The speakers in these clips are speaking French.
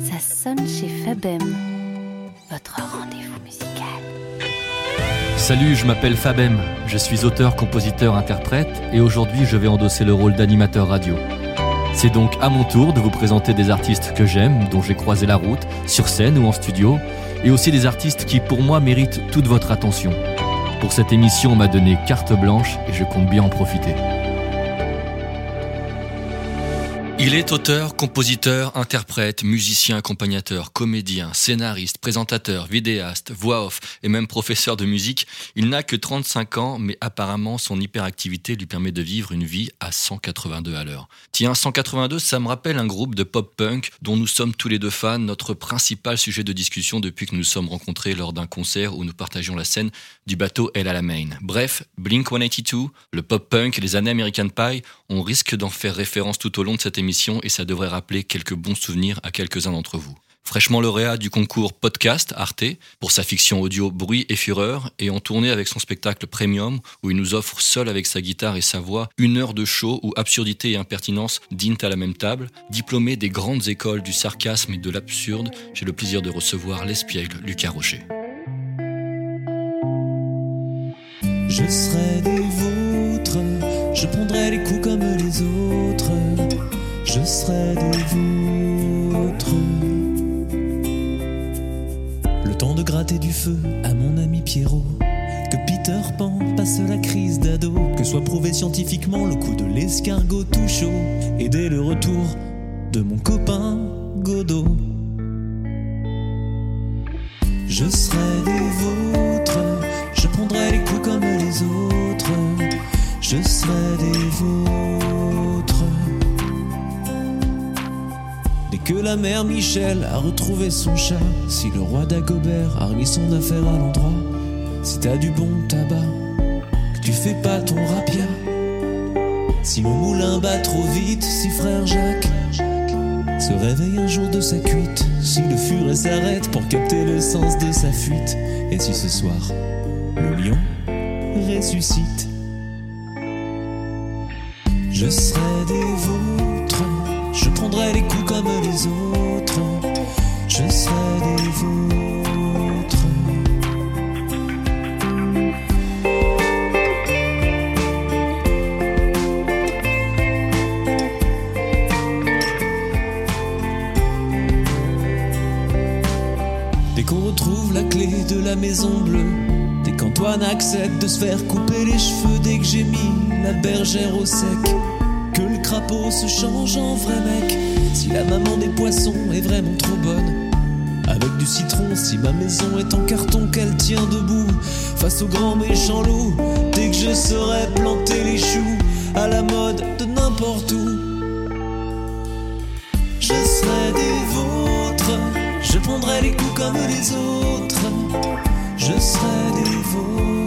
Ça sonne chez Fabem, votre rendez-vous musical. Salut, je m'appelle Fabem, je suis auteur, compositeur, interprète et aujourd'hui je vais endosser le rôle d'animateur radio. C'est donc à mon tour de vous présenter des artistes que j'aime, dont j'ai croisé la route, sur scène ou en studio, et aussi des artistes qui pour moi méritent toute votre attention. Pour cette émission, on m'a donné carte blanche et je compte bien en profiter. Il est auteur, compositeur, interprète, musicien, accompagnateur, comédien, scénariste, présentateur, vidéaste, voix off et même professeur de musique. Il n'a que 35 ans, mais apparemment son hyperactivité lui permet de vivre une vie à 182 à l'heure. Tiens, 182, ça me rappelle un groupe de pop-punk dont nous sommes tous les deux fans, notre principal sujet de discussion depuis que nous nous sommes rencontrés lors d'un concert où nous partagions la scène du bateau El Alamein. Bref, Blink 182, le pop-punk les années American Pie, on risque d'en faire référence tout au long de cette émission et ça devrait rappeler quelques bons souvenirs à quelques-uns d'entre vous. Fraîchement lauréat du concours Podcast Arte pour sa fiction audio Bruit et Fureur et en tournée avec son spectacle Premium où il nous offre seul avec sa guitare et sa voix une heure de show où absurdité et impertinence dînent à la même table. Diplômé des grandes écoles du sarcasme et de l'absurde, j'ai le plaisir de recevoir l'espiègle Lucas Rocher. Je serai des vôtres, je prendrai les coups comme les autres je serai des vôtres. Le temps de gratter du feu à mon ami Pierrot. Que Peter Pan passe la crise d'ado. Que soit prouvé scientifiquement le coup de l'escargot tout chaud. Et dès le retour de mon copain Godot. Je serai des vôtres. Je prendrai les coups comme les autres. Je serai des vôtres que la mère Michel a retrouvé son chat, si le roi Dagobert a remis son affaire à l'endroit, si t'as du bon tabac, que tu fais pas ton rapia, si mon moulin bat trop vite, si frère Jacques se réveille un jour de sa cuite, si le furet s'arrête pour capter le sens de sa fuite, et si ce soir le lion ressuscite. Je serai vôtres, je prendrai les coups comme les autres, je serai des vôtres. Dès qu'on retrouve la clé de la maison bleue, dès qu'Antoine accepte de se faire couper les cheveux, dès que j'ai mis la bergère au sec, que le crapaud se change en vrai mec, si la maman des poissons est vraiment trop bonne. Avec du citron, si ma maison est en carton, qu'elle tient debout face au grand méchant loup. Dès que je saurai planter les choux à la mode de n'importe où, je serai des vôtres. Je prendrai les coups comme les autres. Je serai des vôtres.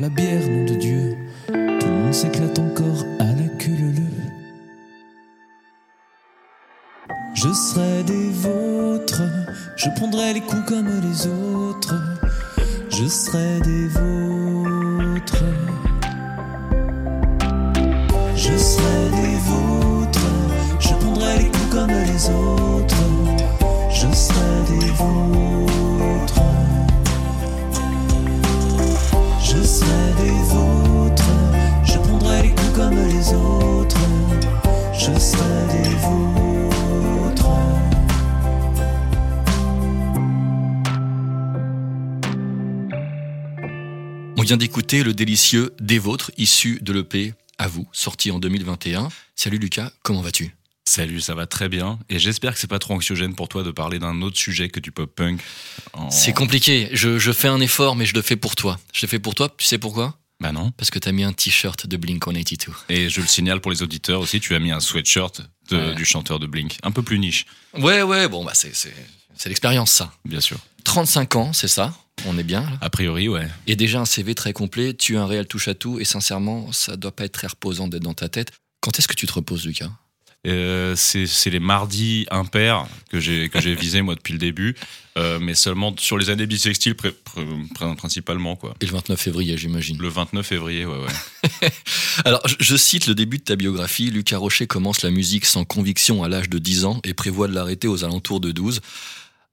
La bière, vient d'écouter le délicieux Des Vôtres, issu de l'EP À vous, sorti en 2021. Salut Lucas, comment vas-tu? Salut, ça va très bien. Et j'espère que c'est pas trop anxiogène pour toi de parler d'un autre sujet que du pop punk. en- C'est compliqué, je, je fais un effort mais je le fais pour toi. Je le fais pour toi, tu sais pourquoi? Bah non. Parce que t'as mis un t-shirt de Blink-182. Et je le signale pour les auditeurs aussi, tu as mis un sweatshirt de- Ouais. du chanteur de Blink. Un peu plus niche, Ouais, ouais, bon, bah c'est l'expérience ça. bien sûr. 35 ans, c'est ça? On est bien. là? A priori, ouais. Et déjà un CV très complet, tu as un réel touche-à-tout, et sincèrement, ça doit pas être très reposant d'être dans ta tête. Quand est-ce que tu te reposes, Lucas? Euh, c'est les mardis impairs que j'ai que j'ai visé moi depuis le début, euh, mais seulement sur les années bissextiles pré- principalement quoi. Et le 29 février, j'imagine. Le 29 février, ouais ouais. Alors, je, je cite le début de ta biographie. Lucas Rocher commence la musique sans conviction à l'âge de 10 ans et prévoit de l'arrêter aux alentours de 12.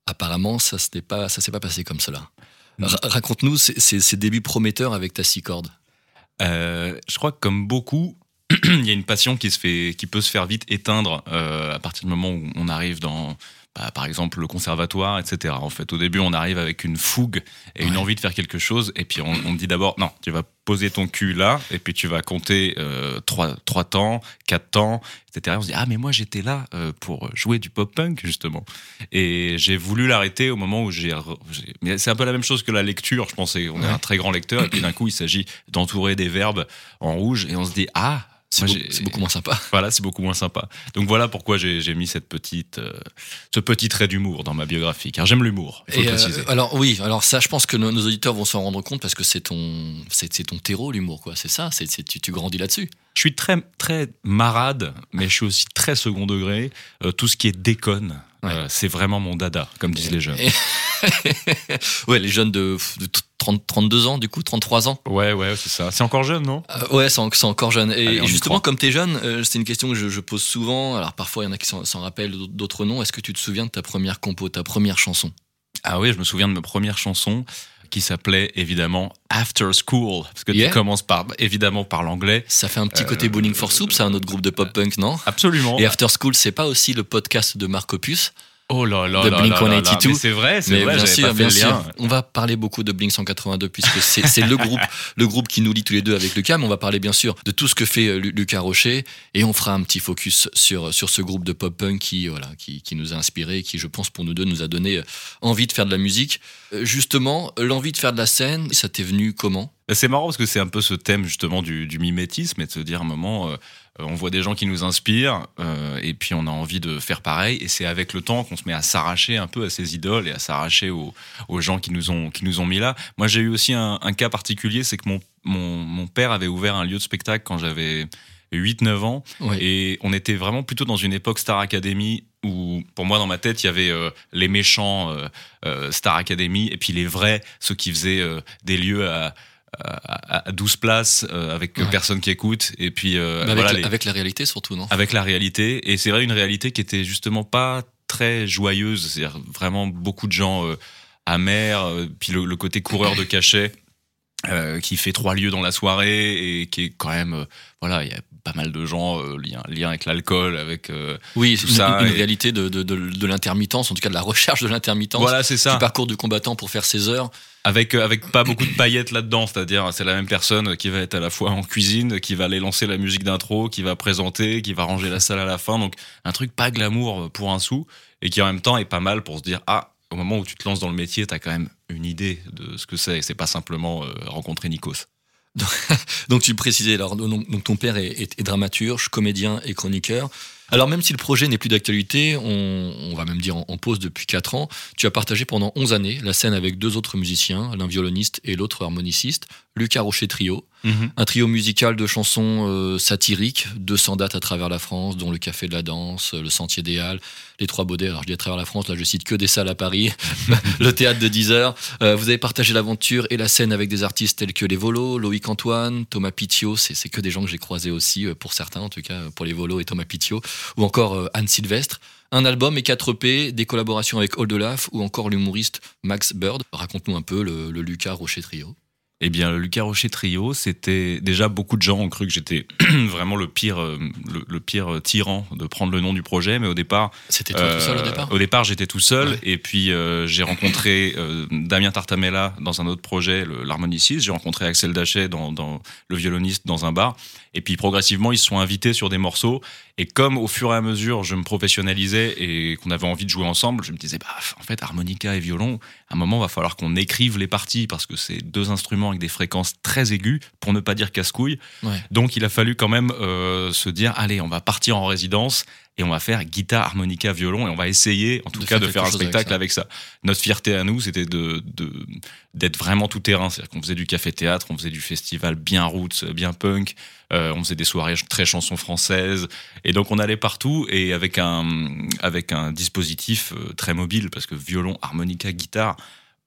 Apparemment, ça ne pas, ça s'est pas passé comme cela. Raconte-nous ces débuts prometteurs avec ta six cordes. Euh, je crois que comme beaucoup, il y a une passion qui se fait, qui peut se faire vite éteindre euh, à partir du moment où on arrive dans, bah, par exemple, le conservatoire, etc. En fait, au début, on arrive avec une fougue et une envie de faire quelque chose, et puis on, on me dit d'abord, non, tu vas poser ton cul là, et puis tu vas compter euh, trois, trois temps, quatre temps, etc. On se dit, ah, mais moi j'étais là euh, pour jouer du pop-punk, justement. Et j'ai voulu l'arrêter au moment où j'ai. Mais c'est un peu la même chose que la lecture, je pensais. On est un très grand lecteur, et puis d'un coup, il s'agit d'entourer des verbes en rouge, et on se dit, ah, C'est beaucoup moins sympa. Voilà, c'est beaucoup moins sympa. Donc voilà pourquoi j'ai mis cette petite, euh, ce petit trait d'humour dans ma biographie, car j'aime l'humour, euh, alors oui, alors ça, je pense que nos, nos auditeurs vont s'en rendre compte parce que c'est ton, c'est, ton terreau l'humour, quoi. C'est ça. C'est, tu, tu grandis là-dessus. Je suis très, très marade, mais je suis aussi très second degré. Euh, tout ce qui est déconne, Ouais. euh, c'est vraiment mon dada, comme disent les jeunes. Ouais, les jeunes de, de 30, 32 ans, du coup, 33 ans. Ouais, ouais, c'est ça. C'est encore jeune, non? Euh, ouais, c'est en- c'est encore jeune. Et, Allez, justement, comme tu es jeune, euh, c'est une question que je, je pose souvent. Alors parfois, il y en a qui s'en s'en rappellent, d'autres non. Est-ce que tu te souviens de ta première compo, ta première chanson? Ah oui, je me souviens de ma première chanson qui s'appelait évidemment After School, parce que Yeah. tu commences par, évidemment par l'anglais. Ça fait un petit Euh, côté Bowling for Soup, c'est un autre groupe de pop-punk, non? Absolument. Et After School, c'est pas aussi le podcast de Marc Opus Oh là là de là Blink là là là. 182. Mais C'est vrai, c'est Mais vrai, bien sûr, pas fait bien le sûr. lien. On va parler beaucoup de Blink 182 puisque c'est le groupe, le groupe qui nous lie tous les deux avec Lucas. Mais on va parler bien sûr de tout ce que fait euh, Lu- Lucas Rocher et on fera un petit focus sur sur ce groupe de pop punk qui voilà qui, qui nous a inspiré, qui je pense pour nous deux nous a donné euh, envie de faire de la musique. Euh, Justement, l'envie de faire de la scène, ça t'est venu comment? C'est marrant parce que c'est un peu ce thème justement du, du mimétisme et de se dire à un moment, euh, on voit des gens qui nous inspirent euh, et puis on a envie de faire pareil. Et c'est avec le temps qu'on se met à s'arracher un peu à ces idoles et à s'arracher aux, aux gens qui nous, ont, qui nous ont mis là. Moi, j'ai eu aussi un, un cas particulier, c'est que mon, mon, mon père avait ouvert un lieu de spectacle quand j'avais 8-9 ans. Ouais. Et on était vraiment plutôt dans une époque Star Academy où, pour moi, dans ma tête, il y avait euh, les méchants euh, euh, Star Academy et puis les vrais, ceux qui faisaient euh, des lieux à, à, à 12 places euh, avec Ouais. personne qui écoute. Et puis, euh, avec, voilà, la, les- avec la réalité surtout, non? avec la réalité. Et c'est vrai, une réalité qui était justement pas très joyeuse. C'est-à-dire vraiment beaucoup de gens euh, amers, puis le, le côté coureur de cachet. qui fait trois lieux dans la soirée et qui est quand même voilà il y a pas mal de gens euh, liés lien avec l'alcool avec euh, Oui, Tout une, ça une et- réalité de, de, de, de l'intermittence, en tout cas de la recherche de l'intermittence. voilà c'est ça Du parcours du combattant pour faire ses heures. avec euh, avec pas beaucoup de paillettes là-dedans c'est-à-dire c'est la même personne qui va être à la fois en cuisine qui va aller lancer la musique d'intro qui va présenter qui va ranger la salle à la fin donc un truc pas glamour pour un sou et qui en même temps est pas mal pour se dire ah au moment où tu te lances dans le métier t'as quand même une idée de ce que c'est c'est pas simplement euh, rencontrer Nikos Donc tu le précisais, alors, donc, donc ton père est, est- est dramaturge, comédien et chroniqueur. Alors même si le projet n'est plus d'actualité, on, on va même dire en, en pause depuis 4 ans, tu as partagé pendant 11 années la scène avec deux autres musiciens, l'un violoniste et l'autre harmoniciste, Lucas Rocher Trio, un trio musical de chansons euh, satiriques, 200 dates à travers la France, dont le Café de la Danse, le Sentier des Halles, les Trois Baudets. Alors je dis à travers la France, là je cite que des salles à Paris, le théâtre de 10 heures. Euh, vous avez partagé l'aventure et la scène avec des artistes tels que les Volos, Loïc Antoine, Thomas Pitiot, c'est que des gens que j'ai croisés aussi, euh, pour certains en tout cas, euh, pour les Volos et Thomas Pitiot, ou encore Anne Sylvestre. Un album et 4 EP, des collaborations avec Old Olaf ou encore l'humoriste Max Bird. Raconte-nous un peu le, le Lucas Rocher Trio. Eh bien, le Lucas Rocher Trio, c'était déjà beaucoup de gens ont cru que j'étais vraiment le pire, euh, le, le pire tyran de prendre le nom du projet, mais au départ, C'était toi tout seul au Euh, départ Au départ, j'étais tout seul. Ouais. Et puis, euh, j'ai rencontré euh, Damien Tartamella dans un autre projet, l'harmoniciste. J'ai rencontré Axel Dachet, dans, dans, le violoniste, dans un bar. Et puis, progressivement, ils se sont invités sur des morceaux. Et comme au fur et à mesure, je me professionnalisais et qu'on avait envie de jouer ensemble, je me disais, bah, en fait, harmonica et violon, à un moment, va falloir qu'on écrive les parties parce que c'est deux instruments avec des fréquences très aiguës, pour ne pas dire casse-couille. Ouais. Donc il a fallu quand même euh, se dire allez, on va partir en résidence et on va faire guitare, harmonica, violon et on va essayer en tout De cas faire de faire un avec spectacle ça. avec ça. Notre fierté à nous, c'était de de- d'être vraiment tout terrain, c'est-à-dire qu'on faisait du café théâtre, on faisait du festival bien roots, bien punk, euh, on faisait des soirées très chansons françaises et donc on allait partout et avec un avec un dispositif euh, très mobile parce que violon, harmonica, guitare,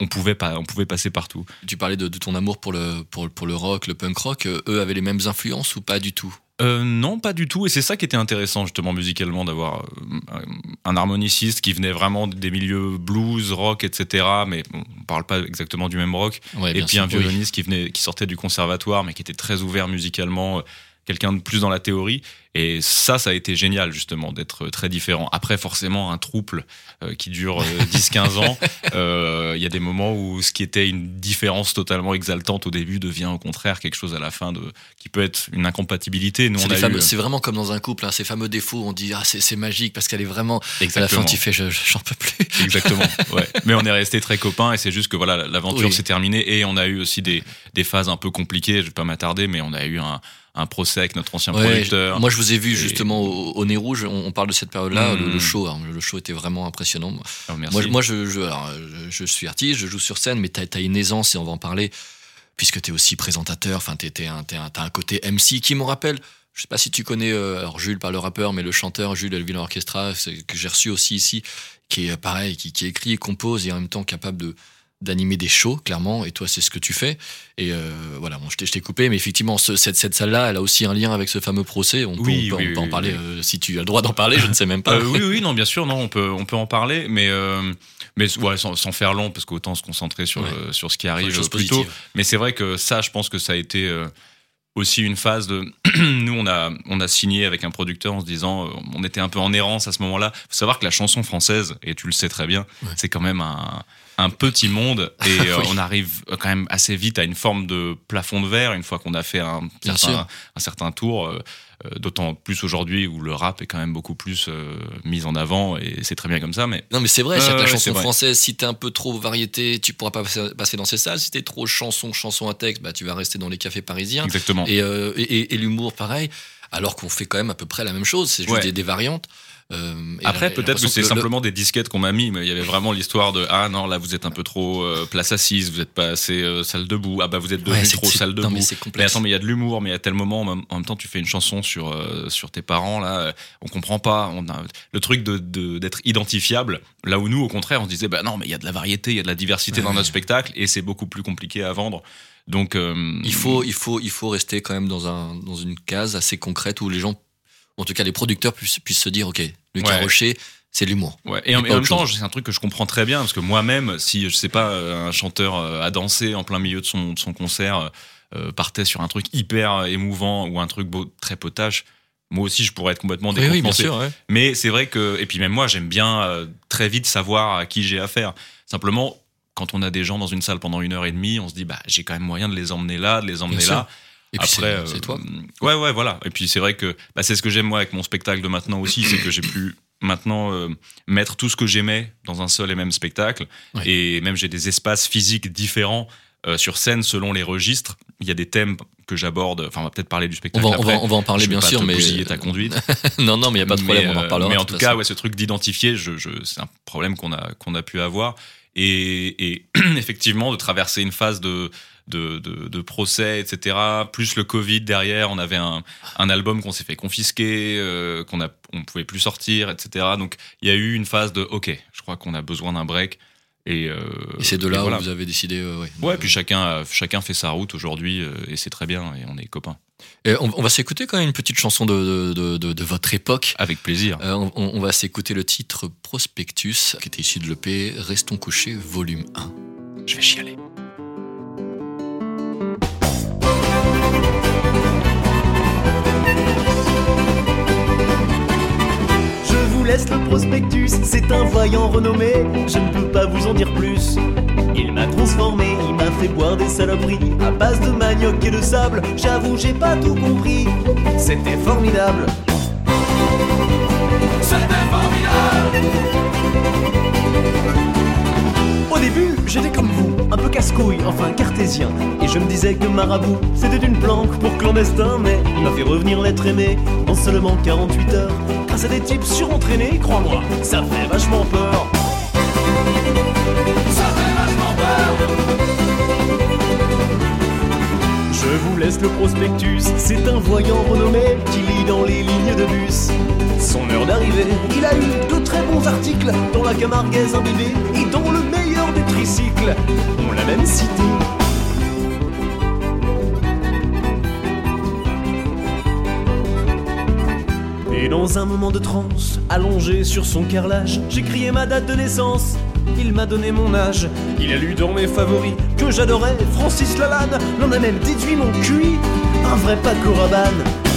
on pouvait pas on pouvait passer partout. Tu parlais de, de ton amour pour le, pour, pour le rock, le punk rock. euh, Eux avaient les mêmes influences ou pas du tout? Euh, non, pas du tout. Et c'est ça qui était intéressant justement musicalement d'avoir euh, un harmoniciste qui venait vraiment des milieux blues, rock, etc. Mais bon, on parle pas exactement du même rock. Ouais, et puis sûr, un oui. violoniste qui venait, qui sortait du conservatoire, mais qui était très ouvert musicalement. Euh, Quelqu'un de plus dans la théorie. Et ça, ça a été génial, justement, d'être très différent. Après, forcément, un trouble euh, qui dure euh, 10-15 ans, euh, il y a des moments où ce qui était une différence totalement exaltante au début devient au contraire quelque chose à la fin de, qui peut être une incompatibilité. Nous, C'est eu, vraiment comme dans un couple, hein, ces fameux défauts. On dit ah c'est magique parce qu'elle est vraiment. À la Exactement. fin, tu fais je- j'en peux plus. Exactement. Ouais. Mais on est resté très copains et c'est juste que voilà, l'aventure Oui. s'est terminée et on a eu aussi des, des phases un peu compliquées. Je vais pas m'attarder, mais on a eu un, un procès avec notre ancien Ouais, producteur. moi, je vous ai vu Et- justement au, au Nez Rouge. On, on parle de cette période-là. Le, Mm. le show, le show était vraiment impressionnant. Oh, merci. Moi, je- moi je, je, alors, je, je suis artiste, je joue sur scène, mais tu as, une aisance, et on va en parler, puisque tu es aussi présentateur, enfin, tu un, t'es un, côté MC qui me rappelle. Je sais pas si tu connais, euh, alors Jules, pas le rappeur, mais le chanteur Jules Elvin Orchestra, que j'ai reçu aussi ici, qui est euh, pareil, qui, qui écrit compose et en même temps capable de d'animer des shows, clairement, et toi, c'est ce que tu fais. Et euh, voilà, bon, je t'ai- coupé, mais effectivement, ce- cette, cette salle-là, elle a aussi un lien avec ce fameux procès. On peut, Oui, on peut, oui, on peut en parler, euh, si tu as le droit d'en parler, je ne sais même pas. Euh, oui, oui, non, bien sûr, non, on peut, on peut en parler, mais, mais ouais, sans, sans faire long, parce qu'autant se concentrer sur, Ouais. sur ce qui arrive choses plus tôt. positives. Mais c'est vrai que ça, je pense que ça a été aussi une phase de. Nous, on a, on a signé avec un producteur en se disant, euh, on était un peu en errance à ce moment-là. faut savoir que la chanson française, et tu le sais très bien, Ouais. c'est quand même un, un petit monde et euh, on arrive quand même assez vite à une forme de plafond de verre une fois qu'on a fait un certain, sûr. un certain tour. euh, D'autant plus aujourd'hui où le rap est quand même beaucoup plus euh, mis en avant et c'est très bien comme ça. Mais Non, mais c'est vrai, c'est la chanson française, si t'es un peu trop variété, tu pourras pas passer, dans ces salles. Si t'es trop chanson, chanson à texte, bah, tu vas rester dans les cafés parisiens. exactement. Et, euh, et, et- et l'humour, pareil. Alors qu'on fait quand même à peu près la même chose, c'est juste Ouais. des, des variantes. Euh, Après, peut-être que c'est le- simplement des disquettes qu'on m'a mis, mais il y avait vraiment l'histoire de ah non là vous êtes un peu trop euh, place assise, vous êtes pas assez euh, salle debout, ah bah vous êtes devenu Ouais, trop salle non, debout. mais c'est Mais attends, mais il y a de l'humour, mais à tel moment, en même, temps, tu fais une chanson sur, sur tes parents, là, on comprend pas. On a le truc de- d'être identifiable, là où nous, au contraire, on se disait, bah non, mais il y a de la variété, il y a de la diversité dans Ouais. notre spectacle, et c'est beaucoup plus compliqué à vendre. Donc, euh, il, faut, il, faut, il faut rester quand même dans, un, dans une case assez concrète où les gens, en tout cas les producteurs, puissent, puissent se dire ok, Lucas Ouais. Rocher, c'est de l'humour. Ouais, et en, Et même temps, c'est un truc que je comprends très bien, parce que moi-même, si, je sais pas, euh, un chanteur euh, a dansé en plein milieu de son, de son concert, euh, partait sur un truc hyper émouvant ou un truc beau, très potache, moi aussi, je pourrais être complètement Oui, oui, bien décompensé. sûr. ouais. Mais c'est vrai que, et puis même moi, j'aime bien euh, très vite savoir à qui j'ai affaire. Simplement, quand on a des gens dans une salle pendant une heure et demie, on se dit, bah, j'ai quand même moyen de les emmener là, de les emmener sûr. là. Et puis c'est- Après, c'est euh, toi. Ouais, ouais, voilà. Et puis c'est vrai que bah, c'est ce que j'aime moi avec mon spectacle de maintenant aussi, c'est que j'ai pu maintenant euh, mettre tout ce que j'aimais dans un seul et même spectacle. Ouais. Et même j'ai des espaces physiques différents euh, sur scène selon les registres. Il y a des thèmes que j'aborde. Enfin, on va peut-être parler du On spectacle va, on, après. va, on va en parler Je bien sûr, mais. ta conduite. non, non, mais il n'y a pas de problème, mais, on en euh, reparlera. Mais en tout cas, façon. ouais, ce truc d'identifier, je, je, c'est un problème qu'on a, qu'on a pu avoir. Et, et effectivement, de traverser une phase de, de, de, de procès, etc. Plus le Covid derrière, on avait un, un album qu'on s'est fait confisquer, euh, qu'on a, on pouvait plus sortir, etc. Donc il y a eu une phase de OK, je crois qu'on a besoin d'un break. Et, euh, Et c'est de là voilà. où vous avez décidé. euh, ouais, puis chacun, a- chacun fait sa route aujourd'hui euh, et c'est très bien et on est copains. Et on, on va s'écouter quand même une petite chanson de, de, de, de votre époque. Avec plaisir. Euh, on, on va s'écouter le titre Prospectus, qui était issu de l'EP Restons couchés, volume 1. Je vais chialer. Je vous laisse le prospectus, c'est un voyant renommé, je ne peux pas vous en dire plus. Il m'a transformé, fait boire des saloperies à base de manioc et de sable. J'avoue, j'ai pas tout compris. C'était formidable. C'était formidable. Au début, j'étais comme vous, un peu casse-couille, enfin cartésien. Et je me disais que marabout, c'était une planque pour clandestin, mais il m'a fait revenir l'être aimé en seulement 48 heures. Grâce à des types surentraînés, crois-moi, ça fait vachement peur. Ça vous laisse le prospectus, c'est un voyant renommé qui lit dans les lignes de bus. Son heure d'arrivée, il a eu de très bons articles dans la Camarguaise imbibée et dans le meilleur des tricycles. On l'a même cité. Et dans un moment de transe, allongé sur son carrelage, j'ai crié ma date de naissance. Il m'a donné mon âge, il a lu dans mes favoris que j'adorais. Francis Lalanne l'en a même déduit mon QI. Un vrai Paco Rabanne.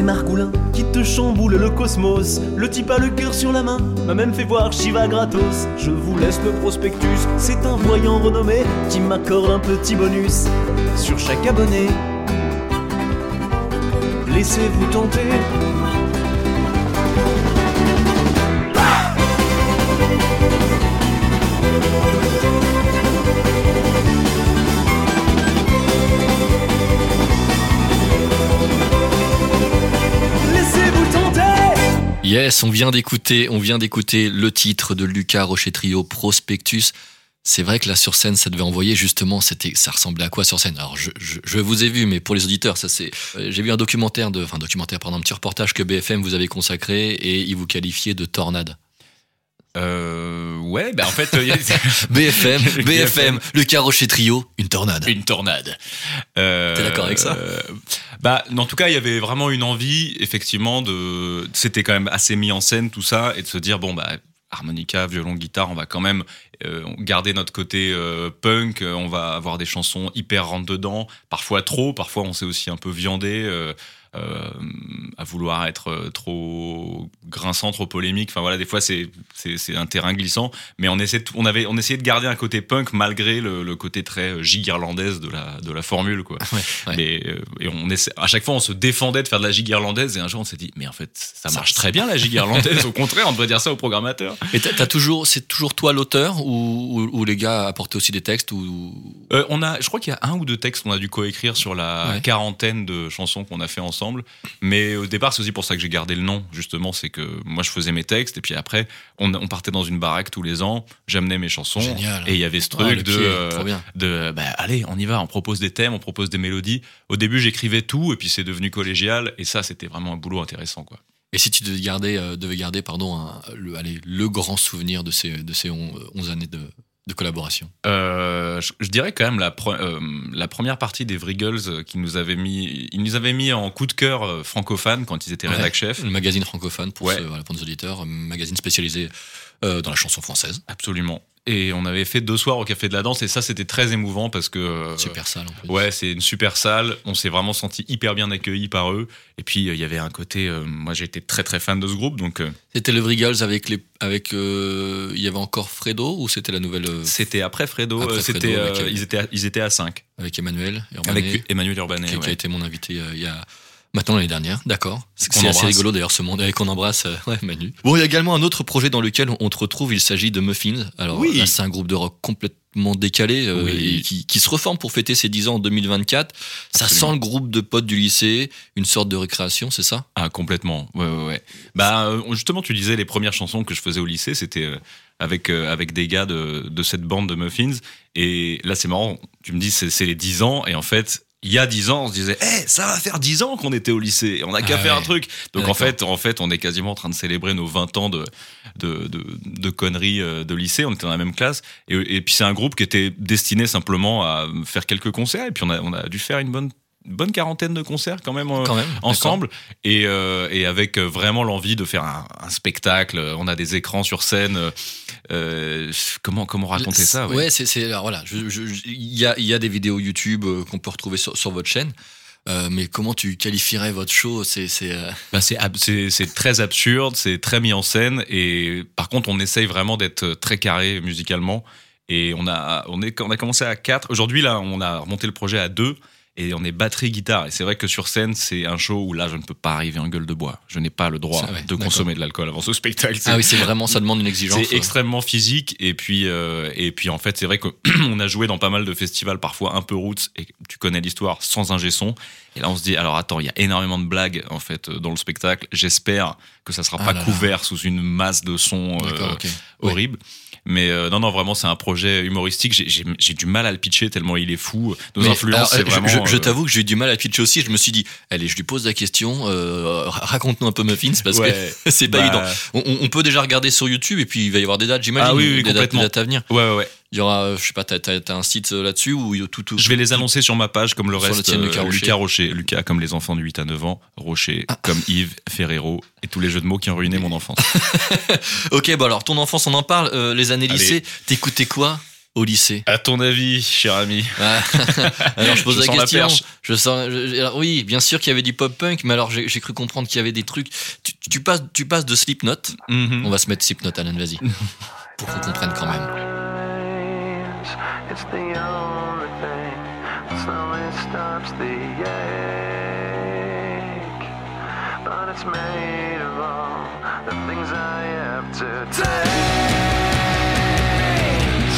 Il n'est pas de ces margoulins qui te chamboulent le cosmos. Le type a le cœur sur la main, m'a même fait voir Shiva gratos. Je vous laisse le prospectus, c'est un voyant renommé qui m'accorde un petit bonus sur chaque abonné. Laissez-vous tenter. Yes, on vient d'écouter, on vient d'écouter le titre de Lucas Rochetrio, Prospectus. C'est vrai que là sur scène, ça devait envoyer justement, c'était, ça ressemblait à quoi sur scène? Alors je vous ai vu, mais pour les auditeurs, ça c'est, euh, j'ai vu un documentaire de, enfin documentaire, pardon, un petit reportage que BFM vous avait consacré et il vous qualifiait de tornade. Euh, ouais, bah en fait, a- BFM, BFM, Lucas Rochetrio, une tornade. une tornade. Euh, T'es d'accord avec ça euh, Bah, en tout cas, il y avait vraiment une envie, effectivement, de. C'était quand même assez mis en scène tout ça, et de se dire bon bah. Harmonica, violon, guitare, on va quand même euh, garder notre côté euh, punk, on va avoir des chansons hyper rentre dedans, parfois trop, parfois on s'est aussi un peu viandé euh, euh, à vouloir être euh, trop grinçant, trop polémique. Enfin voilà, des fois c'est un terrain glissant, mais on essaie de- on avait on essayait de garder un côté punk malgré le, le côté très euh, gigue irlandaise de la de la formule quoi. Ouais, ouais. Mais, et on essaie, à chaque fois, on se défendait de faire de la gigue irlandaise. Et un jour, on s'est dit, mais en fait, ça marche très bien la gigue irlandaise. Au contraire, on devrait dire ça au programmateur. Et t'as, t'as toujours, c'est toujours toi l'auteur ou, ou, ou les gars apportaient aussi des textes ou Euh, on a, je crois qu'il y a un ou deux textes qu'on a dû coécrire sur la Ouais. quarantaine de chansons qu'on a fait ensemble. Mais au départ, c'est aussi pour ça que j'ai gardé le nom. Justement, c'est que moi, je faisais mes textes et puis après, on, on partait dans une baraque tous les ans. J'amenais mes chansons Génial. et il y avait ce Ah, truc de, pied, euh, de, bah, allez, on y va. On propose des thèmes, on propose des mélodies. Au début, j'écrivais tout et puis c'est devenu collégial et ça, c'était vraiment un boulot intéressant, quoi. Et si tu devais garder, euh, devais garder pardon, un- le, allez, le grand souvenir de ces, de ces on- 11 années de, de collaboration Euh, je, je dirais quand même la, pre- euh, la première partie des Vrigals euh, qui nous avait mis, ils nous avaient mis en coup de cœur francophone quand ils étaient Ouais. rédac chef. Le magazine francophone pour, Ouais. ceux- voilà, pour nos auditeurs, un magazine spécialisé dans la chanson française. Absolument. Et on avait fait deux soirs au Café de la Danse et ça c'était très émouvant parce que euh, Super sale en plus. ouais c'est une super salle. On s'est vraiment senti hyper bien accueillis par eux. Et puis euh, il y avait un côté, euh, moi été très très fan de ce groupe donc euh, C'était le Vrigals avec les, avec, il y avait encore Fredo ou c'était la nouvelle c'était après Fredo. Après Fredo, c'était, avec- ils étaient à, ils étaient à 5 avec Emmanuel Urbanet, avec Emmanuel Urbanet. qui, qui a ouais. été mon invité il y a maintenant l'année dernière. D'accord. C'est assez rigolo d'ailleurs ce monde qu'on embrasse. euh, ouais, Manu. Bon, il y a également un autre projet dans lequel on te retrouve. Il s'agit de Muffins. Alors Oui. là, c'est un groupe de rock complètement décalé euh, Oui. et qui, qui se reforme pour fêter ses 10 ans en 2024. Ça Absolument. sent le groupe de potes du lycée, une sorte de récréation, c'est ça? Ah, complètement. Ouais, ouais, ouais. Bah, euh, justement, tu disais les premières chansons que je faisais au lycée, c'était euh, avec, euh, avec des gars de, de cette bande de Muffins. Et là, c'est marrant. Tu me dis, c'est c'est les 10 ans. Et en fait, il y a 10 ans, on se disait, eh, ça va faire 10 ans qu'on était au lycée. On a qu'à Ah faire ouais. un truc. Donc, en fait, en fait, on est quasiment en train de célébrer nos 20 ans de, de, de, de conneries euh, de lycée. On était dans la même classe. Et, et puis, c'est un groupe qui était destiné simplement à faire quelques concerts. Et puis, on a, on a dû faire une bonne, bonne quarantaine de concerts quand même. euh, Quand même. d'accord. ensemble et, euh, et avec euh, vraiment l'envie de faire un, un spectacle. On a des écrans sur scène. euh, comment comment raconter ça Ouais, c'est, c'est voilà. Il y, a, il y a des vidéos YouTube qu'on peut retrouver sur, sur votre chaîne. Euh, mais comment tu qualifierais votre show C'est c'est euh, Bah, c'est ab- très absurde, c'est très mis en scène et par contre on essaye vraiment d'être très carré musicalement et on a on est on a commencé à 4 aujourd'hui là on a remonté le projet à 2 et on est batterie guitare. Et c'est vrai que sur scène c'est un show où là je ne peux pas arriver en gueule de bois. Je n'ai pas le droit de consommer de l'alcool avant ce spectacle. Ah oui c'est vraiment ça demande une exigence. c'est extrêmement physique. Et puis euh, et puis en fait c'est vrai que on a joué dans pas mal de festivals parfois un peu roots et tu connais l'histoire sans ingé son. Et là on se dit alors attends il y a énormément de blagues en fait euh, dans le spectacle. J'espère que ça sera Ah pas là là. couvert sous une masse de sons euh, horribles mais euh, non non vraiment c'est un projet humoristique j'ai- du mal à le pitcher tellement il est fou nos Mais, influences c'est je- vraiment Je, je euh, t'avoue que j'ai eu du mal à pitcher aussi. Je me suis dit, allez, je lui pose la question. euh, ra- Raconte-nous un peu Muffins parce ouais, que c'est pas bah, évident. On, on- peut déjà regarder sur YouTube et puis il va y avoir des dates, j'imagine. Ah oui, oui, des dates, complètement. des dates à venir. ouais ouais ouais Il y aura, euh, je sais pas, t'as, un site euh, là-dessus ou a tout, tout. Je vais les annoncer sur ma page comme le reste. euh, Lucas Rocher. Lucas Rocher. Lucas comme les enfants de 8 à 9 ans. Rocher comme Yves, Ferrero et tous les jeux de mots qui ont ruiné mon enfance. Ok, bon alors ton enfance, on en parle. Euh, les années Allez. lycée, t'écoutais quoi au lycée? À ton avis, cher ami Ah, Alors je pose Je la question. je sens, je- alors, oui, bien sûr qu'il y avait du pop punk, mais alors j'ai, cru comprendre qu'il y avait des trucs. Tu, tu passes, tu passes de Slipknot. Mhm. On va se mettre Slipknot, Alan, vas-y, pour qu'on comprenne quand même. It's the only thing that slowly stops the ache. But it's made of all the things I have to take.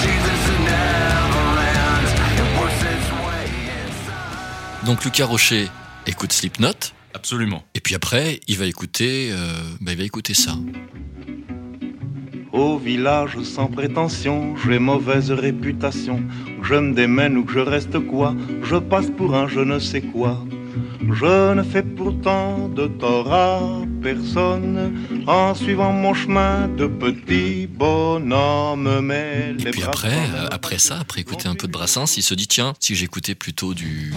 Jesus never ends. It works its way inside. Donc Lucas Rocher écoute Slipknot, Absolument. et puis après il va écouter, euh, bah, il va écouter ça. Au village sans prétention, j'ai mauvaise réputation. Que je me démène ou que je reste quoi, je passe pour un je ne sais quoi. Je ne fais pourtant de tort à personne en suivant mon chemin de petit bonhomme. Mais Et les puis bras après, après ça, après écouter un peu de Brassens, il se dit tiens, si j'écoutais plutôt du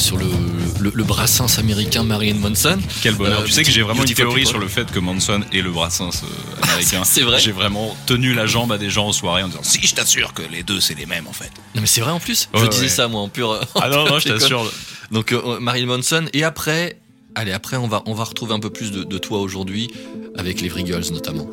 sur le, le, le Brassens américain Marilyn Manson. Quel bonheur. Euh, tu sais que j'ai vraiment une théorie sur le fait que Manson est le Brassens euh, américain. C'est vrai J'ai vraiment tenu la jambe à des gens en soirée en disant Si, je t'assure que les deux, c'est les mêmes en fait. Non mais c'est vrai en plus. Ouais, je disais ça moi en pur. en Ah non, pur non, je t'assure. Donc euh, Marilyn Manson et après, allez après on va on va retrouver un peu plus de, de toi aujourd'hui avec les Vree Girls notamment.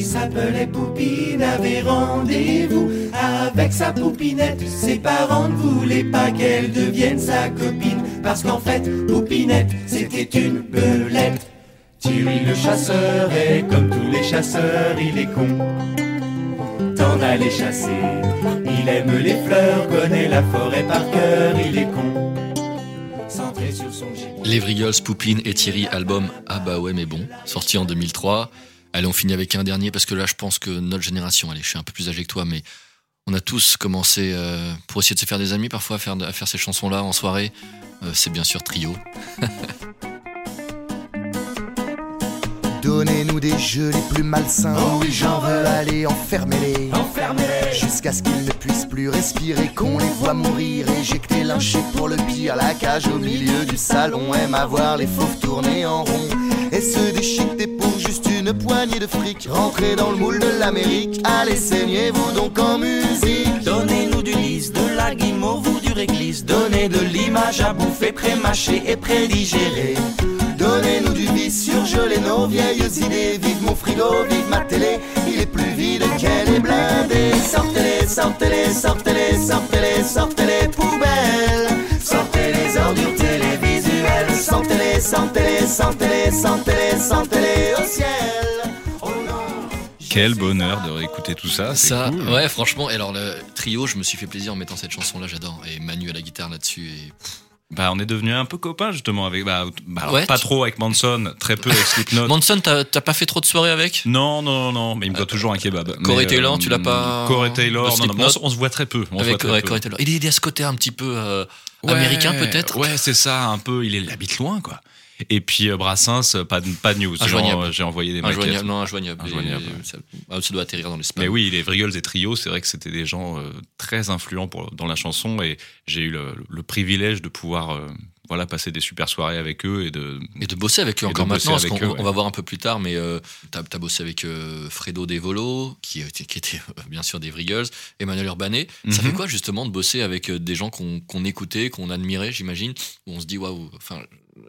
Qui s'appelait Poupine avait rendez-vous avec sa poupinette. Ses parents ne voulaient pas qu'elle devienne sa copine parce qu'en fait, Poupinette, c'était une belette. Thierry le chasseur est comme tous les chasseurs, il est con. T'en aller chasser, il aime les fleurs, connaît la forêt par cœur, il est con. Centré sur son. Les Girls, Poupine et Thierry, album Ah bah ouais mais bon, sorti en 2003. Allez, on finit avec un dernier parce que là je pense que notre génération, allez, je suis un peu plus âgé que toi, mais on a tous commencé euh, pour essayer de se faire des amis parfois à faire, à faire ces chansons-là en soirée. Euh, c'est bien sûr Trio. Donnez-nous des jeux les plus malsains. Oh oui, j'en veux. Allez, enfermez-les. Enfermez-les. Jusqu'à ce qu'ils ne puissent plus respirer, qu'on les voit mourir, éjectés, lynchés pour le pire. La cage au milieu du salon aime à voir les fauves tourner en rond et se déchiqueter pour juste une poignée de fric. Rentrez dans le moule de l'Amérique, allez, saignez-vous donc en musique. Donnez-nous du lys, de la guimauve ou du réglisse. Donnez de l'image à bouffer, pré-mâché et pré-digéré. Donnez-nous du vice, surgelez nos vieilles idées. Vive mon frigo, vive ma télé, il est plus vide qu'elle est blindée. Sortez-les, sortez-les, sortez-les, sortez-les, sortez-les poubelles. Sortez les ordures télévisuelles. Sentez-les, sentez-les, sentez-les, sentez-les, sentez-les au ciel. Oh non. Quel bonheur de réécouter tout ça. Ça, cool. ouais, franchement. Et alors, le trio, je me suis fait plaisir en mettant cette chanson-là, j'adore. Et Manu à la guitare là-dessus. Et Bah, on est devenu un peu copains justement avec. Bah, bah, alors, Ouais, pas tu- trop avec Manson, très peu avec Slipknot. Manson, t'as t'as pas fait trop de soirées avec? Non, non, non, non, mais il me doit toujours un kebab. Corey Mais, Taylor, euh, tu l'as pas- Corey Taylor, non, non, on, Slipknot se- on se voit très peu. On se voit Avec très ouais, peu. Corey Taylor. Il est a ce côté un petit peu euh, Ouais, américain peut-être? Ouais, c'est ça, un peu. Il, est, il habite loin, quoi. Et puis euh, Brassens, euh, pas de, pas de news. J'ai envoyé des maquettes. Injoignable, non, injoignable. Injoignable, Et ouais. ça, ah, ça doit atterrir dans l'espace. Mais oui, les Vrigals et Trio, c'est vrai que c'était des gens euh, très influents pour, dans la chanson et j'ai eu le, le privilège de pouvoir euh, voilà, passer des super soirées avec eux et de. Et de bosser avec eux encore maintenant, parce eux, on va voir un peu plus tard, mais euh, t'as as bossé avec euh, Fredo Devolo, qui, était- qui était euh, bien sûr des Vrigals, Emmanuel Urbanet. Ça Mhm. fait quoi justement de bosser avec euh, des gens qu'on qu'on écoutait, qu'on admirait, j'imagine, où on se dit waouh. Enfin,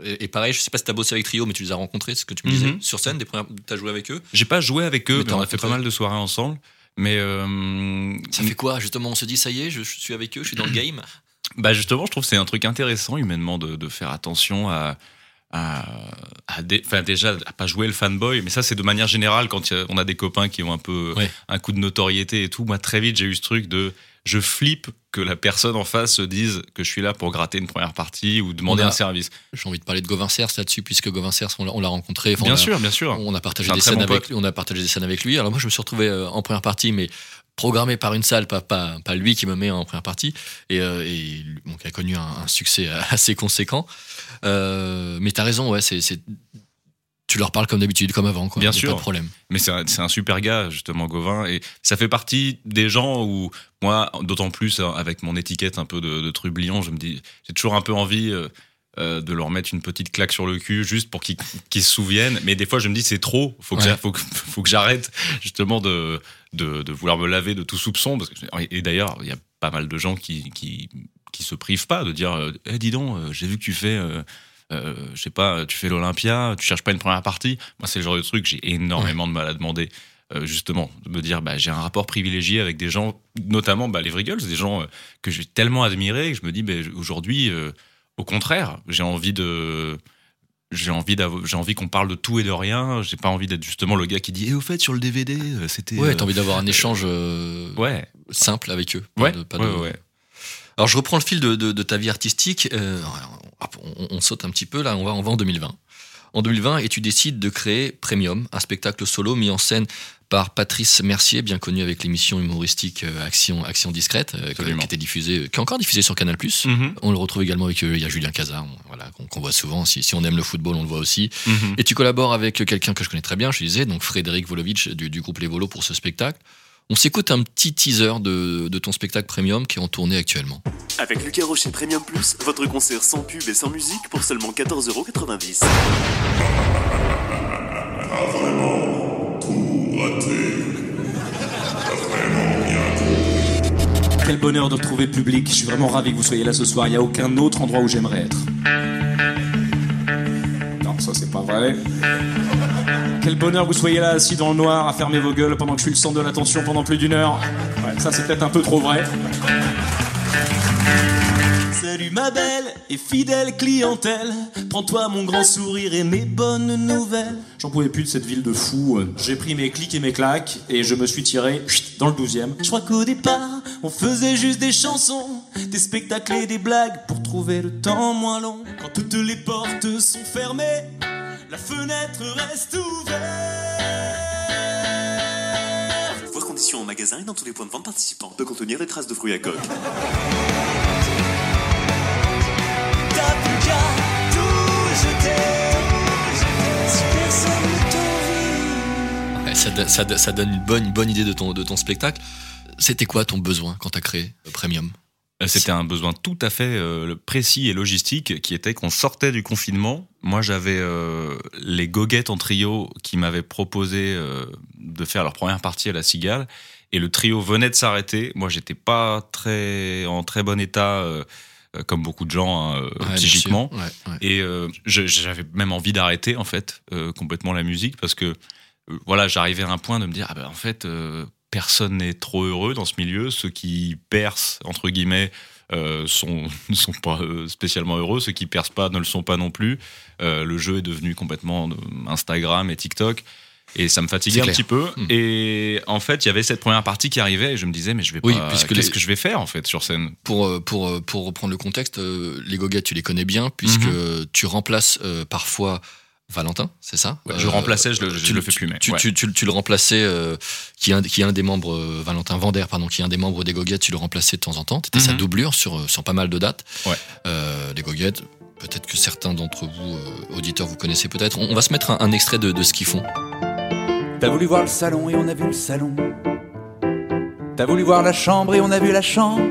et, et pareil, je sais pas si t'as bossé avec Trio, mais tu les as rencontrés, c'est ce que tu me disais Mhm. sur scène, des premières, t'as joué avec eux? J'ai pas joué avec eux, Mais on a fait pas mal de soirées ensemble. Mais euh, Ça fait quoi justement On se dit ça y est, je, je suis avec eux, je suis dans le game? Bah justement, je trouve que c'est un truc intéressant humainement de, de faire attention à, à, à dé- déjà à pas jouer le fanboy, mais ça c'est de manière générale quand a- on a des copains qui ont un peu Ouais. un coup de notoriété et tout. Moi très vite j'ai eu ce truc de je flippe que la personne en face se dise que je suis là pour gratter une première partie ou demander a- un service. J'ai envie de parler de Gauvin Cers là-dessus, puisque Gauvin Cers, on l'a- on l'a rencontré. Bien on a- sûr, bien sûr. On a partagé des scènes bon avec pote. On a partagé des scènes avec lui. Alors moi, je me suis retrouvé euh, en première partie, mais programmé par une salle, pas, pas, pas lui qui me met en première partie, et, euh, et a connu un, un succès assez conséquent. Euh, mais t'as raison, ouais, c'est, tu leur parles comme d'habitude, comme avant, quoi. Bien sûr. pas de problème. Mais c'est un, super gars, justement, Gauvin. Et ça fait partie des gens où, moi, d'autant plus hein, avec mon étiquette un peu de, de trublion, je me dis, j'ai toujours un peu envie euh, euh, de leur mettre une petite claque sur le cul, juste pour qu'ils se souviennent. Mais des fois, je me dis, c'est trop. Faut que Ouais. j'a- faut que, faut que j'arrête, justement, de, de, vouloir me laver de tout soupçon. Et d'ailleurs, il y a pas mal de gens qui, qui, qui se privent pas de dire, euh, Eh, dis donc, euh, j'ai vu que tu fais. euh, je sais pas, tu fais l'Olympia, tu cherches pas une première partie. Moi, c'est le genre de truc j'ai énormément de mal à demander. Justement, de me dire, bah, j'ai un rapport privilégié avec des gens, notamment bah, les Vrigals, des gens que j'ai tellement admirés, que je me dis, bah, aujourd'hui, au contraire, j'ai envie de. J'ai envie, j'ai envie qu'on parle de tout et de rien. J'ai pas envie d'être justement le gars qui dit, et au fait, sur le DVD, euh, c'était. Ouais, euh, t'as envie d'avoir un échange euh, Ouais, simple avec eux. Pas ouais, de- pas ouais, de- ouais. Alors je reprends le fil de, de- de ta vie artistique. Euh, on, on saute un petit peu là, on va, on va en 2020. En 2020, et tu décides de créer Premium, un spectacle solo mis en scène par Patrice Mercier, bien connu avec l'émission humoristique euh, Action, Action Discrète, euh, qui était diffusée, qui est encore diffusée sur Canal+. Mhm, On le retrouve également avec euh, il y a Julien Cazard, on- voilà, qu'on qu'on voit souvent. Si, si on aime le football, on le voit aussi. mhm. Et tu collabores avec quelqu'un que je connais très bien, je disais, donc Frédéric Volovitch du, du groupe Les Volos pour ce spectacle. On s'écoute un petit teaser de, de ton spectacle Premium qui est en tournée actuellement. Avec Lucas Rocher Premium Plus, votre concert sans pub et sans musique pour seulement 14,90€. Quel bonheur de retrouver le public. Je suis vraiment ravi que vous soyez là ce soir. Il n'y a aucun autre endroit où j'aimerais être. Non, ça c'est pas vrai. Quel bonheur que vous soyez là assis dans le noir à fermer vos gueules pendant que je suis le centre de l'attention pendant plus d'une heure. Ouais, ça c'est peut-être un peu trop vrai. Salut ma belle et fidèle clientèle, prends-toi mon grand sourire et mes bonnes nouvelles. J'en pouvais plus de cette ville de fous. J'ai pris mes clics et mes claques et je me suis tiré dans le 12e. Je crois qu'au départ, on faisait juste des chansons, des spectacles et des blagues pour trouver le temps moins long. Quand toutes les portes sont fermées, la fenêtre reste ouverte. Voir conditions en magasin et dans tous les points de vente participants. Peut contenir des traces de fruits à coque. Ça, do- ça do- ça donne une bonne, une bonne idée de ton, de ton spectacle. C'était quoi ton besoin quand tu as créé Premium? Euh, C'était un besoin tout à fait euh, précis et logistique qui était qu'on sortait du confinement. Moi, j'avais euh, les goguettes en trio qui m'avaient proposé euh, de faire leur première partie à la Cigale. Et le trio venait de s'arrêter. Moi, j'étais pas très, en très bon état, comme beaucoup de gens, hein, Ouais, psychiquement. sûr. Ouais, ouais. Et j'avais même envie d'arrêter, en fait, complètement la musique, parce que, voilà, j'arrivais à un point de me dire, ah ben, en fait, euh, personne n'est trop heureux dans ce milieu. Ceux qui percent, entre guillemets, euh, sont, ne sont pas euh, spécialement heureux. Ceux qui percent pas ne le sont pas non plus. Euh, le jeu est devenu complètement euh, Instagram et TikTok. Et ça me fatiguait un petit peu. Mm. Et en fait, il y avait cette première partie qui arrivait et je me disais, mais je vais Oui, pas. Qu'est-ce les- que je vais faire en fait sur scène? Pour, euh, pour, euh, pour reprendre le contexte, euh, les goguettes, tu les connais bien, puisque Mhm. tu remplaces euh, parfois Valentin, c'est ça Ouais, je Euh, remplaçais, je le- je tu, le fais plus, mais, Tu, ouais. tu, tu- tu le remplaçais, euh, qui, est un, qui est un des membres, euh, Valentin Vander, pardon, qui est un des membres des goguettes, tu le remplaçais de temps en temps. Tu étais sa Mhm. doublure sur, euh, sur pas mal de dates. Ouais. Euh, les goguettes, peut-être que certains d'entre vous, euh, auditeurs, vous connaissez peut-être. On, on va se mettre un, un extrait de, de ce qu'ils font. T'as voulu voir le salon et on a vu le salon. T'as voulu voir la chambre et on a vu la chambre.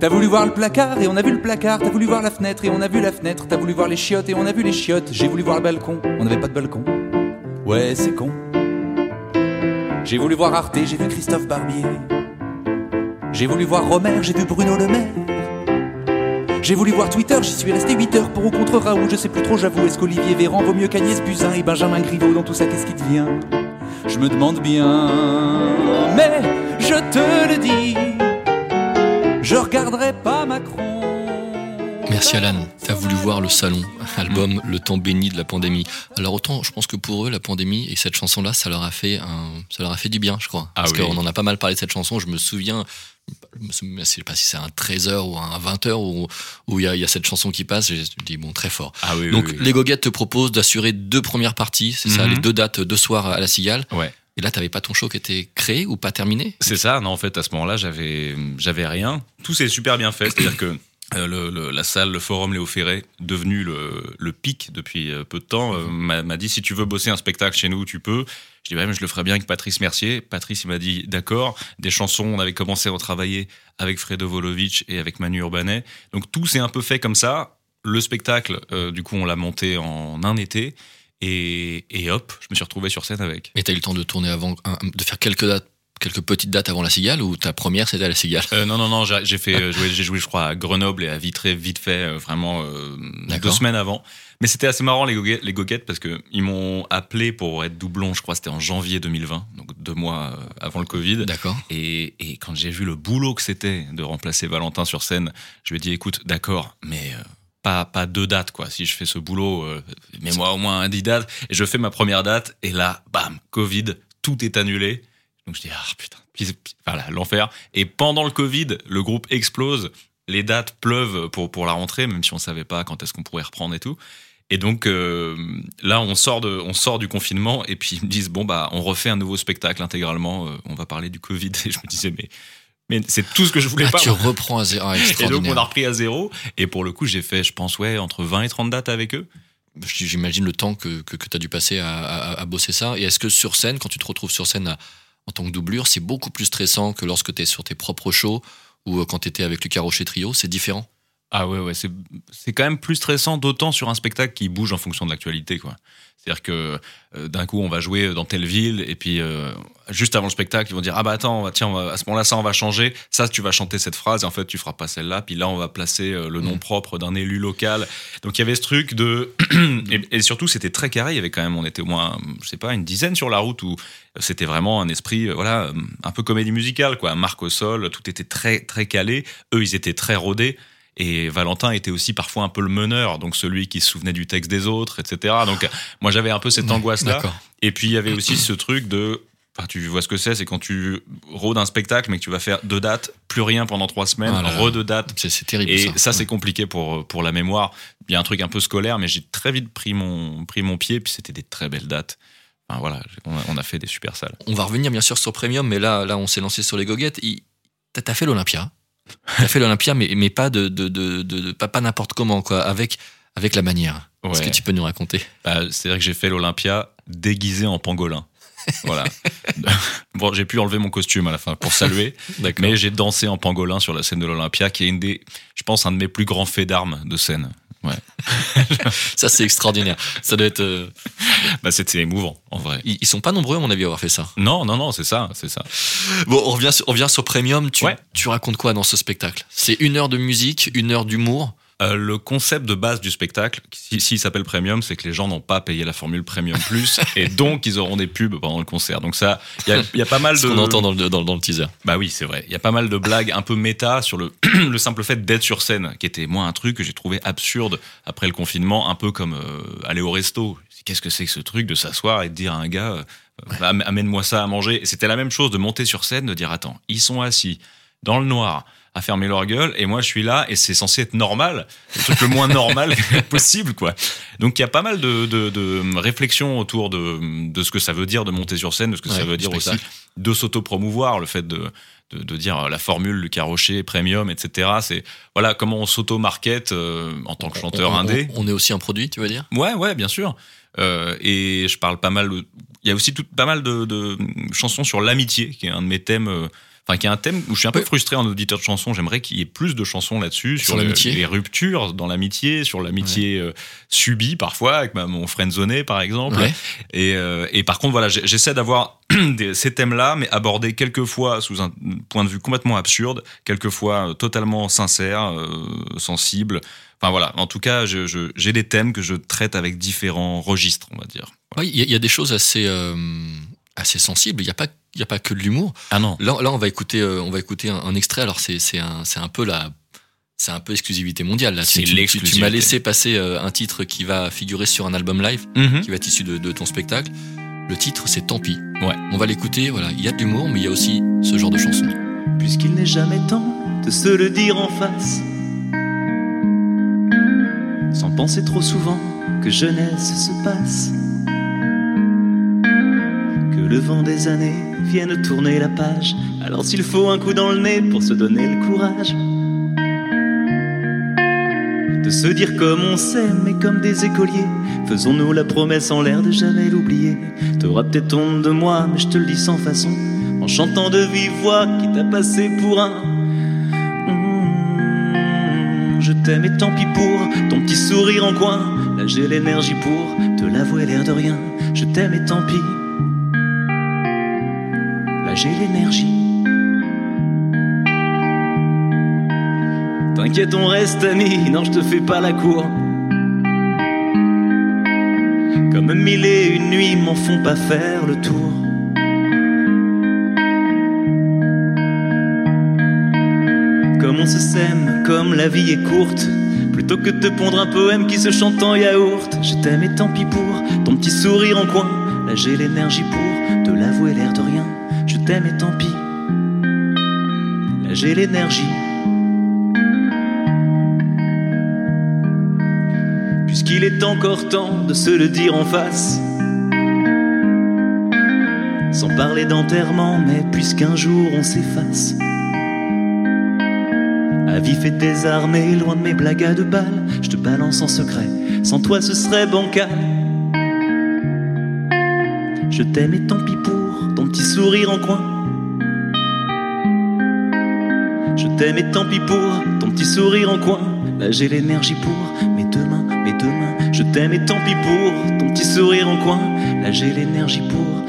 T'as voulu voir le placard et on a vu le placard. T'as voulu voir la fenêtre et on a vu la fenêtre. T'as voulu voir les chiottes et on a vu les chiottes. J'ai voulu voir le balcon, on n'avait pas de balcon. Ouais, c'est con. J'ai voulu voir Arte, j'ai vu Christophe Barbier. J'ai voulu voir Romer, j'ai vu Bruno Le Maire. J'ai voulu voir Twitter, j'y suis resté 8 heures pour ou contre Raoult, je sais plus trop, j'avoue. Est-ce qu'Olivier Véran vaut mieux qu'Agnès Buzyn et Benjamin Griveaux dans tout ça, qu'est-ce qui devient Je me demande bien, mais je te le dis, regarderai pas Macron. Merci Alan, t'as voulu voir le salon, album Le temps béni de la pandémie. Alors autant, je pense que pour eux, la pandémie et cette chanson-là, ça leur a fait un, ça leur a fait du bien, je crois. Ah Parce oui. qu'on en a pas mal parlé de cette chanson. Je me souviens, je je sais pas si c'est un 13h ou un 20h où où il y a, y a cette chanson qui passe. J'ai dit bon, très fort. Ah oui, oui, Donc oui. les Goguettes te proposent d'assurer deux premières parties, c'est ça, Mhm. les deux dates, deux soirs à la Cigale. Ouais. Et là, t'avais pas ton show qui était créé ou pas terminé? C'est ça, non, en fait, à ce moment-là, j'avais, j'avais rien. Tout s'est super bien fait, c'est-à-dire que euh, le, le- la salle, le forum Léo Ferré, devenu le, le pic depuis euh, peu de temps, euh, m'a, m'a dit si tu veux bosser un spectacle chez nous, tu peux. Je dis ouais, mais je le ferai bien avec Patrice Mercier. Patrice, il m'a dit d'accord. Des chansons, on avait commencé à en travailler avec Fredo Volovic et avec Manu Urbanet. Donc tout s'est un peu fait comme ça. Le spectacle, euh, du coup, on l'a monté en un été. Et, et hop, je me suis retrouvé sur scène avec. Mais t'as eu le temps de tourner avant, de faire quelques dates, quelques petites dates avant la Cigale ou ta première c'était à la Cigale? Euh, non, non, non, j'ai fait, euh, j'ai joué, je crois, à Grenoble et à Vitré, vite fait, euh, vraiment euh, deux semaines avant. Mais c'était assez marrant les goguettes, les goguettes parce que ils m'ont appelé pour être doublon. Je crois c'était en janvier 2020, donc deux mois avant le Covid. D'accord. Et, et quand j'ai vu le boulot que c'était de remplacer Valentin sur scène, je lui ai dit, écoute, d'accord, mais euh, pas, pas deux dates, quoi. Si je fais ce boulot, euh, mets-moi au moins un dix dates. Et je fais ma première date, et là, bam, Covid, tout est annulé. Donc je dis, ah putain, voilà, l'enfer. Et pendant le Covid, le groupe explose, les dates pleuvent pour, pour la rentrée, même si on savait pas quand est-ce qu'on pourrait reprendre et tout. Et donc euh, là, on sort, de, on sort du confinement et puis ils me disent bon bah on refait un nouveau spectacle intégralement. euh, on va parler du Covid. Et je me disais mais mais c'est tout ce que je voulais Ah, pas. tu moi. reprends à zéro. Ah, et donc on a repris à zéro. Et pour le coup, j'ai fait, je pense ouais, entre 20 et 30 dates avec eux. J'imagine le temps que, que, tu as dû passer à, à- à bosser ça. Et est-ce que sur scène, quand tu te retrouves sur scène à- en tant que doublure, c'est beaucoup plus stressant que lorsque tu es sur tes propres shows ou euh, quand tu étais avec Lucas Rocher Trio? C'est différent? Ah ouais, ouais, c'est, quand même plus stressant, d'autant sur un spectacle qui bouge en fonction de l'actualité, quoi. C'est-à-dire que euh, d'un coup, on va jouer dans telle ville, et puis euh, juste avant le spectacle, ils vont dire Ah bah attends, on va- tiens, on va- à ce moment-là, ça, on va changer. Ça, tu vas chanter cette phrase, et en fait, tu feras pas celle-là. Puis là, on va placer euh, le nom propre d'un élu local. Donc il y avait ce truc de. et, et surtout, c'était très carré. Il y avait quand même, on était au moins, je sais pas, une dizaine sur la route où c'était vraiment un esprit, voilà, un peu comédie musicale, quoi. Marc au sol, tout était très, très calé. Eux, ils étaient très rodés. Et Valentin était aussi parfois un peu le meneur, donc celui qui se souvenait du texte des autres, etc. Donc moi j'avais un peu cette angoisse-là. Et puis il y avait aussi ce truc de, enfin tu vois ce que c'est, c'est quand tu rôdes un spectacle mais que tu vas faire deux dates, plus rien pendant trois semaines, Ah là là. re deux dates. C'est, terrible. Et ça, ça, c'est compliqué pour pour la mémoire. Il y a un truc un peu scolaire, mais j'ai très vite pris mon pris mon pied, puis c'était des très belles dates. Enfin, voilà, on a, on a fait des super salles. On va revenir bien sûr sur Premium, mais là, là on s'est lancé sur les goguettes. T'as fait l'Olympia. T'as fait l'Olympia, mais, mais pas de, de, de, pas, pas n'importe comment, quoi, avec, avec la manière. Est-ce Ouais. que tu peux nous raconter? Bah, C'est-à-dire que j'ai fait l'Olympia déguisé en pangolin. Voilà. bon, j'ai pu enlever mon costume à la fin pour saluer, mais j'ai dansé en pangolin sur la scène de l'Olympia, qui est une des, je pense, un de mes plus grands faits d'armes de scène. Ouais. Ça, c'est extraordinaire. Ça doit être. euh, Bah, c'était émouvant, en vrai. Ils, ils sont pas nombreux, à mon avis, à avoir fait ça. Non, non, non, c'est ça, c'est ça. Bon, on revient sur, on revient sur Premium. Tu, Ouais. tu racontes quoi dans ce spectacle? C'est une heure de musique, une heure d'humour. Euh, le concept de base du spectacle, si- s'il s'appelle Premium, c'est que les gens n'ont pas payé la formule Premium Plus, et donc ils auront des pubs pendant le concert. Donc ça, il y a, il y a pas mal Ce de. qu'on entend dans le, dans, dans le teaser. Bah oui, c'est vrai. Il y a pas mal de blagues un peu méta sur le, le simple fait d'être sur scène, qui était moi un truc que j'ai trouvé absurde après le confinement, un peu comme euh, aller au resto. qu'est-ce que c'est que ce truc de s'asseoir et de dire à un gars, euh, Am- amène-moi ça à manger. C'était la même chose de monter sur scène, de dire, attends, ils sont assis dans le noir à fermer leur gueule et moi je suis là et c'est censé être normal, le truc le moins normal possible quoi. Donc il y a pas mal de, de, de réflexions autour de, de ce que ça veut dire de monter sur scène, de ce que ça veut dire aussi de s'auto-promouvoir, le fait de, de, dire euh, la formule Lucas Rocher, premium, etc. C'est voilà comment on s'auto-market euh, en tant que chanteur on, indé. On, on est aussi un produit, tu veux dire? Ouais, ouais, bien sûr. Euh, et je parle pas mal. de- Il y a aussi tout, pas mal de, de chansons sur l'amitié, qui est un de mes thèmes. euh, Enfin, qui est un thème où je suis un peu frustré en auditeur de chansons. J'aimerais qu'il y ait plus de chansons là-dessus Sur sur, l'amitié. les ruptures dans l'amitié, sur l'amitié euh, subie parfois avec ma, mon friendzoné par exemple. Ouais. Et, euh, et par contre, voilà, j'essaie d'avoir ces thèmes-là, mais abordés quelquefois sous un point de vue complètement absurde, quelquefois euh, totalement sincère, euh, sensible. Enfin voilà, en tout cas, j'ai des thèmes que je traite avec différents registres, on va dire. Ouais, Il y, a- il y a des choses assez, euh, assez sensibles. Il n'y a, pas- il y a pas que de l'humour. Ah non. Là, là, on va écouter, euh, on va écouter un, un extrait. Alors, c'est c'est un, c'est un peu la. C'est un peu exclusivité mondiale. Là, C'est Tu- tu- m'as laissé passer euh, un titre qui va figurer sur un album live, Mhm. qui va être issu de, de ton spectacle. Le titre, c'est Tant pis. Ouais. On va l'écouter. Voilà, il y a de l'humour, mais il y a aussi ce genre de chanson. puisqu'il n'est jamais temps de se le dire en face. Sans penser trop souvent que jeunesse se passe. Le vent des années vienne tourner la page. Alors s'il faut un coup dans le nez pour se donner le courage. De se dire comme on s'aime mais comme des écoliers. Faisons-nous la promesse en l'air de jamais l'oublier. T'auras peut-être honte de moi, mais je te le dis sans façon. En chantant de vive voix qui t'a passé pour un. Mm, Je t'aime et tant pis pour ton petit sourire en coin. Là j'ai l'énergie pour te l'avouer l'air de rien. Je t'aime et tant pis. J'ai l'énergie. T'inquiète, on reste amis. Non, je te fais pas la cour. Comme mille et une nuits m'en font pas faire le tour. Comme on se sème, comme la vie est courte. Plutôt que de te pondre un poème qui se chante en yaourt. Je t'aime et tant pis pour ton petit sourire en coin. Là j'ai l'énergie pour te l'avouer l'air de rien. T'aime et tant pis. Là j'ai l'énergie. Puisqu'il est encore temps de se le dire en face. Sans parler d'enterrement, mais puisqu'un jour on s'efface. À vif et désarmé, loin de mes blagues deux balles, je te balance en secret. Sans toi, ce serait bancal. Je t'aime et tant pis pour petit sourire en coin. Je t'aime et tant pis pour ton petit sourire en coin. Là, j'ai l'énergie pour mains, mes deux mains. Je t'aime et tant pis pour ton petit sourire en coin. Là, j'ai l'énergie pour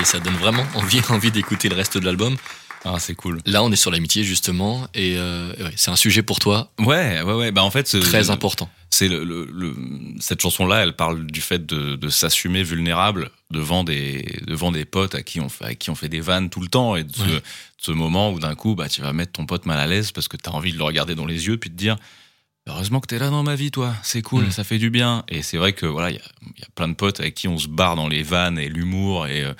et ça donne vraiment envie, envie d'écouter le reste de l'album. Ah, c'est cool. Là, on est sur l'amitié justement, et euh, ouais, c'est un sujet pour toi Ouais, ouais, ouais. Bah en fait, c'est- très important. C'est le, le- le- cette chanson-là, elle parle du fait de, de s'assumer vulnérable devant des devant des potes à qui on fait à qui on fait des vannes tout le temps et de ce, Ouais. de ce moment où d'un coup, bah tu vas mettre ton pote mal à l'aise parce que t'as envie de le regarder dans les yeux puis de dire heureusement que t'es là dans ma vie, toi. C'est cool, Mm. ça fait du bien. Et c'est vrai que voilà, il y a, il y a plein de potes avec qui on se barre dans les vannes et l'humour et euh,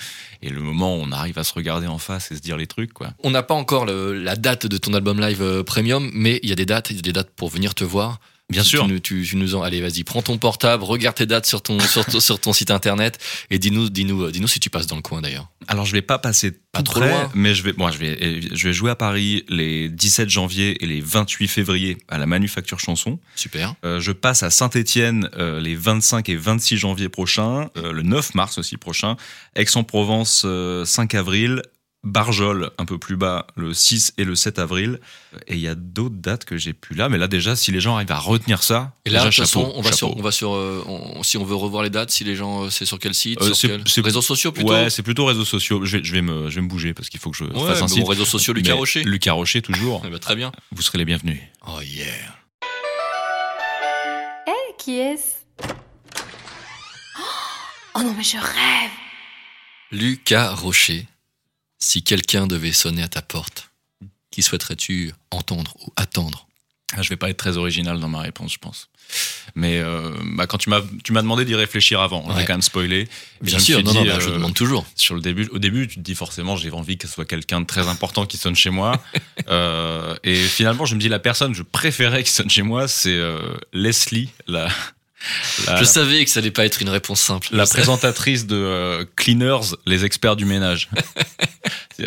et le moment où on arrive à se regarder en face et se dire les trucs quoi. On n'a pas encore le- la date de ton album live euh, premium, mais il y a des dates, il y a des dates pour venir te voir. Bien Tu- sûr. Tu, nous- tu- tu nous en, allez, vas-y, prends ton portable, regarde tes dates sur ton, sur, ton- sur ton site internet et dis-nous, dis-nous, euh, dis-nous si tu passes dans le coin d'ailleurs. Alors je vais pas passer Pas trop près, loin. mais je vais, moi je vais, je vais jouer à Paris les 17 janvier et les 28 février à la Manufacture Chanson. Super. Euh, je passe à Saint-Étienne euh, les 25 et 26 janvier prochains, euh, le 9 mars aussi prochain, Aix-en-Provence euh, 5 avril, Barjol un peu plus bas le 6 et le 7 avril. Et il y a d'autres dates que j'ai plus là, mais là déjà si les gens arrivent à retenir ça, Et là, de toute façon, chapeau, on va chapeau. sur, on va sur, euh, on- si on veut revoir les dates, si les gens, euh, c'est sur quel site, Euh, sur c'est- quel réseaux sociaux plutôt. Ouais, c'est plutôt réseaux sociaux. Je vais, je vais me, je vais me bouger parce qu'il faut que je Ouais, fasse un site. bon, réseaux sociaux, Lucas Mais Rocher. Lucas Rocher toujours. Eh ben, très bien. Vous serez les bienvenus. Oh yeah. Eh, Qui est-ce? Oh non, mais je rêve Lucas Rocher, si quelqu'un devait sonner à ta porte, qui souhaiterais-tu entendre ou attendre? Ah, Je vais pas être très original dans ma réponse, je pense. Mais euh, bah, quand tu m'as demandé d'y réfléchir avant, j'ai Ouais. quand même spoilé. Bien sûr, non, non, bah, je euh, demande toujours. Sur le début, au début, tu te dis forcément, j'ai envie que ce soit quelqu'un de très important qui sonne chez moi. Euh, et finalement, je me dis la personne que je préférais qui sonne chez moi, c'est Leslie, la, la, Je savais que ça allait pas être une réponse simple. la présentatrice de euh, Cleaners, les experts du ménage.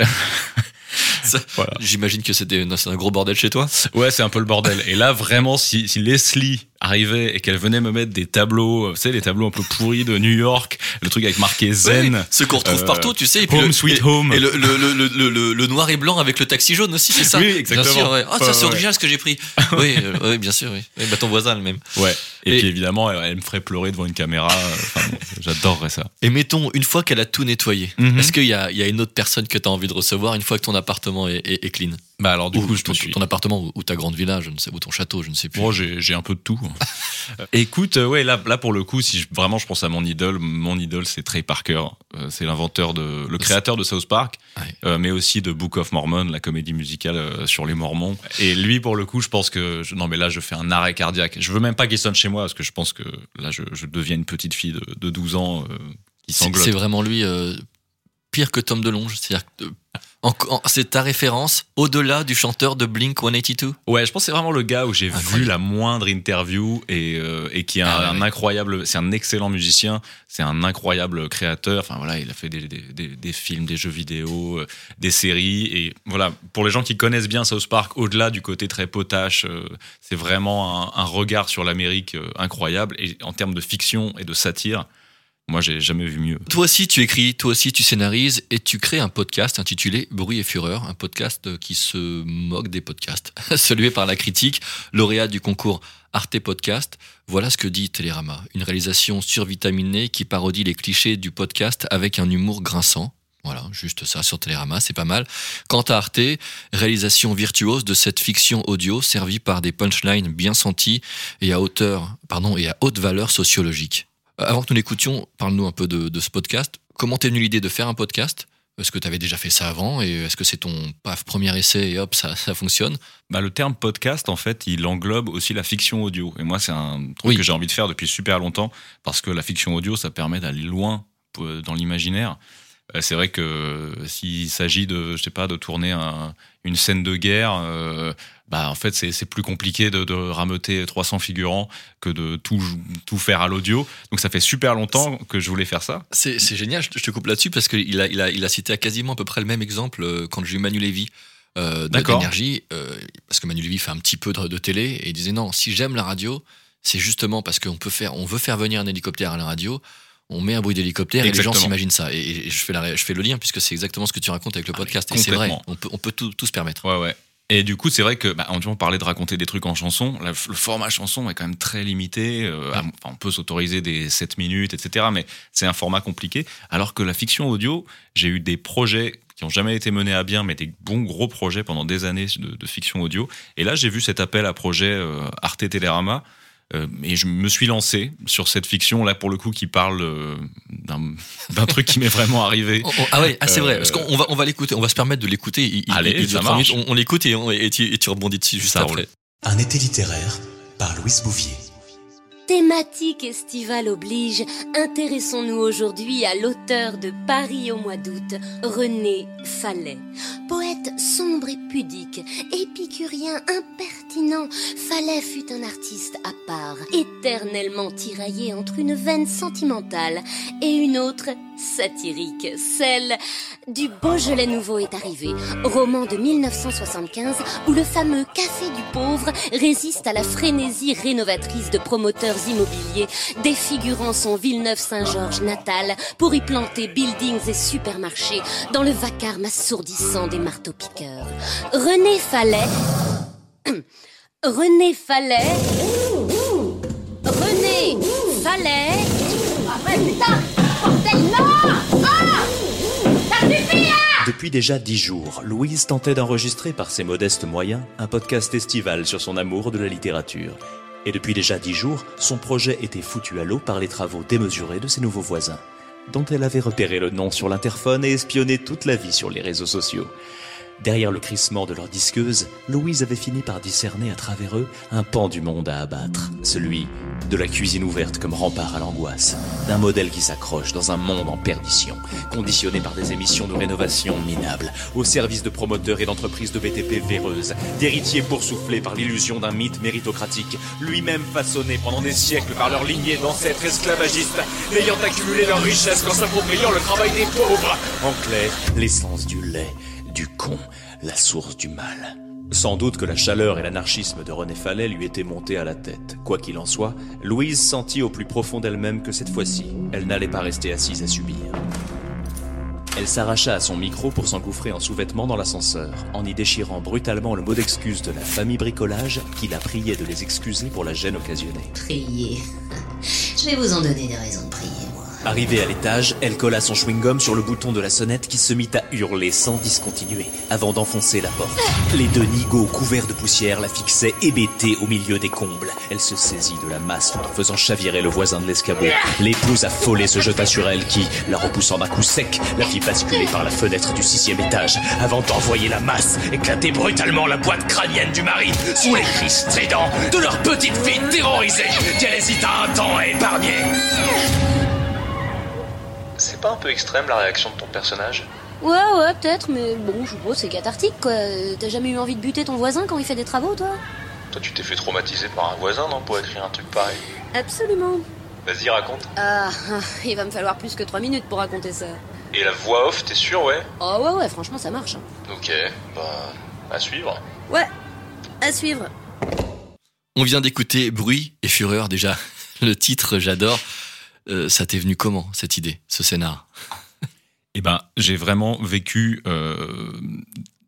Voilà. J'imagine que c'était un gros bordel chez toi. Ouais, c'est un peu le bordel. Et là, vraiment, si, si Leslie arrivait et qu'elle venait me mettre des tableaux, euh, tu sais, les tableaux un peu pourris de New York, le truc avec marqué Zen. Ceux qu'on retrouve euh, partout, tu sais. Et puis Home le, Sweet et- Home. Et le, noir et blanc avec le taxi jaune aussi, c'est ça Oui, exactement. Bien sûr, ouais. Ah, ça, c'est original ce que j'ai pris. oui, euh, oui, bien sûr, oui. Oui, bah, ton voisin, le même. Ouais. Et, Et- puis évidemment, elle, elle me ferait pleurer devant une caméra. Enfin, j'adorerais ça. Et mettons, une fois qu'elle a tout nettoyé, Mhm. est-ce qu'il y a, il y a une autre personne que tu as envie de recevoir une fois que ton appartement est, est- est clean? Bah alors, du Ou coup, je ton, suis. ton appartement ou, ou ta grande villa, je ne sais, ou ton château, je ne sais plus. Bon, j'ai j'ai un peu de tout. Écoute, euh, ouais, là, là pour le coup, si je- vraiment je pense à mon idole, mon idole c'est Trey Parker. Euh, c'est l'inventeur de, le créateur de South Park, Ouais. euh, mais aussi de Book of Mormon, la comédie musicale euh, sur les Mormons. Et lui, pour le coup, je pense que je- non, mais là, je fais un arrêt cardiaque. Je veux même pas qu'il sonne chez moi parce que je pense que là, je, je deviens une petite fille de, de 12 ans qui C'est vraiment lui pire que Tom DeLonge. C'est-à-dire c'est ta référence au-delà du chanteur de Blink 182 Ouais, je pense que c'est vraiment le gars où j'ai vu la moindre interview et, euh, et qui est un, Ah ouais, un ouais. incroyable, c'est un excellent musicien, c'est un incroyable créateur. Enfin voilà, il a fait des, des, des- des films, des jeux vidéo, euh, des séries et voilà. Pour les gens qui connaissent bien South Park, au-delà du côté très potache, euh, c'est vraiment un, un regard sur l'Amérique incroyable et en termes de fiction et de satire, moi j'ai jamais vu mieux. Toi aussi, tu écris, toi aussi, tu scénarises et tu crées un podcast intitulé Bruit et Fureur, un podcast qui se moque des podcasts, salué par la critique, lauréat du concours Arte Podcast. Voilà ce que dit Télérama, une réalisation survitaminée qui parodie les clichés du podcast avec un humour grinçant. Voilà, juste ça sur Télérama, c'est pas mal. Quant à Arte, réalisation virtuose de cette fiction audio servie par des punchlines bien senties et à hauteur, pardon, et à haute valeur sociologique. Euh, Avant que nous l'écoutions, parle-nous un peu de, de ce podcast. Comment t'es venue l'idée de faire un podcast? Est-ce que tu avais déjà fait ça avant? Et est-ce que c'est ton paf premier essai et hop ça, ça fonctionne? Bah, le terme podcast, en fait, il englobe aussi la fiction audio. Et moi, c'est un truc Oui. que j'ai envie de faire depuis super longtemps parce que la fiction audio, ça permet d'aller loin euh, dans l'imaginaire. Euh, C'est vrai que s'il s'agit de, je sais pas, de tourner un- une scène de guerre, euh, bah en fait c'est plus compliqué de, de rameuter 300 figurants que de tout tout faire à l'audio. Donc ça fait super longtemps que je voulais faire ça. C'est génial, je te- coupe là-dessus parce qu'il a, il a, il a cité à quasiment à peu près le même exemple euh, quand j'ai eu Manu Lévy euh, d'énergie, euh, parce que Manu Lévy fait un petit peu de, de télé et il disait non, si j'aime la radio, c'est justement parce qu'on peut faire, on veut faire venir un hélicoptère à la radio. On met un bruit d'hélicoptère et les gens s'imaginent ça. Et, et je, fais la, je fais le lien puisque c'est exactement ce que tu racontes avec le podcast. Et c'est vrai, on peut, on peut tout, tout se permettre. Ouais, ouais. Et du coup, c'est vrai que, bah, on parlait de raconter des trucs en chanson. La- le format chanson est quand même très limité. euh, on peut s'autoriser des 7 minutes, etc. Mais c'est un format compliqué. Alors que la fiction audio, j'ai eu des projets qui ont jamais été menés à bien, mais des bons gros projets pendant des années de, de fiction audio. Et là, j'ai vu cet appel à projet euh, Arte Télérama. Euh, et je me suis lancé sur cette fiction là pour le coup qui parle euh, d'un d'un truc qui m'est vraiment arrivé. Oh, oh, ah ouais, ah, c'est Euh, vrai. Parce qu'on va, on va l'écouter, on va se permettre de l'écouter. Il- Allez, il ça marche. minutes. On, on l'écoute et, tu, et tu rebondis dessus juste Ça après. roule. Un été littéraire par Louise Bouvier. Thématique estivale oblige, intéressons-nous aujourd'hui à l'auteur de Paris au mois d'août, René Fallet. Poète sombre et pudique, épicurien impertinent, Fallet fut un artiste à part, éternellement tiraillé entre une veine sentimentale et une autre satirique, celle du Beaujolais nouveau est arrivé, roman de 1975 où le fameux Café du Pauvre résiste à la frénésie rénovatrice de promoteurs immobiliers défigurant son Villeneuve-Saint-Georges natal pour y planter buildings et supermarchés dans le vacarme assourdissant des marteaux-piqueurs. René Fallet... René Fallet... René Fallet... Depuis déjà dix jours, Louise tentait d'enregistrer par ses modestes moyens un podcast estival sur son amour de la littérature. Et depuis déjà dix jours, son projet était foutu à l'eau par les travaux démesurés de ses nouveaux voisins, dont elle avait repéré le nom sur l'interphone et espionné toute la vie sur les réseaux sociaux. Derrière le crissement de leur disqueuse, Louise avait fini par discerner à travers eux un pan du monde à abattre, celui de la cuisine ouverte comme rempart à l'angoisse, d'un modèle qui s'accroche dans un monde en perdition, conditionné par des émissions de rénovation minables, au service de promoteurs et d'entreprises de BTP véreuses, d'héritiers boursouflés par l'illusion d'un mythe méritocratique, lui-même façonné pendant des siècles par leur lignée d'ancêtres esclavagistes, n'ayant accumulé leur richesse qu'en s'appropriant le travail des pauvres. En clair, l'essence du lait, du con, la source du mal. Sans doute que la chaleur et l'anarchisme de René Fallet lui étaient montés à la tête. Quoi qu'il en soit, Louise sentit au plus profond d'elle-même que cette fois-ci, elle n'allait pas rester assise à subir. Elle s'arracha à son micro pour s'engouffrer en sous-vêtements dans l'ascenseur, en y déchirant brutalement le mot d'excuse de la famille bricolage qui la priait de les excuser pour la gêne occasionnée. Priez. Je vais vous en donner des raisons de prier. Arrivée à l'étage, elle colla son chewing-gum sur le bouton de la sonnette qui se mit à hurler sans discontinuer, avant d'enfoncer la porte. Les deux nigauds couverts de poussière la fixaient hébétée au milieu des combles. Elle se saisit de la masse en faisant chavirer le voisin de l'escabeau. L'épouse affolée se jeta sur elle qui, la repoussant d'un coup sec, la fit basculer par la fenêtre du sixième étage, avant d'envoyer la masse éclater brutalement la boîte crânienne du mari, sous les cris stridents de leur petite fille terrorisée, qu'elle hésita un temps à épargner. C'est pas un peu extrême la réaction de ton personnage? Ouais, ouais, peut-être, mais bon, je suppose c'est cathartique, quoi. T'as jamais eu envie de buter ton voisin quand il fait des travaux, toi? Toi, tu t'es fait traumatiser par un voisin, non, pour écrire un truc pareil? Absolument. Vas-y, raconte. Ah, il va me falloir plus que 3 minutes pour raconter ça. Et la voix off, t'es sûr, ouais? Oh, ouais, ouais, franchement, ça marche. hein. Ok, bah, à suivre. Ouais, à suivre. On vient d'écouter Bruit et Fureur déjà. Le titre, j'adore. Euh, ça t'est venu comment, cette idée, ce scénar? Eh ben, j'ai vraiment vécu euh,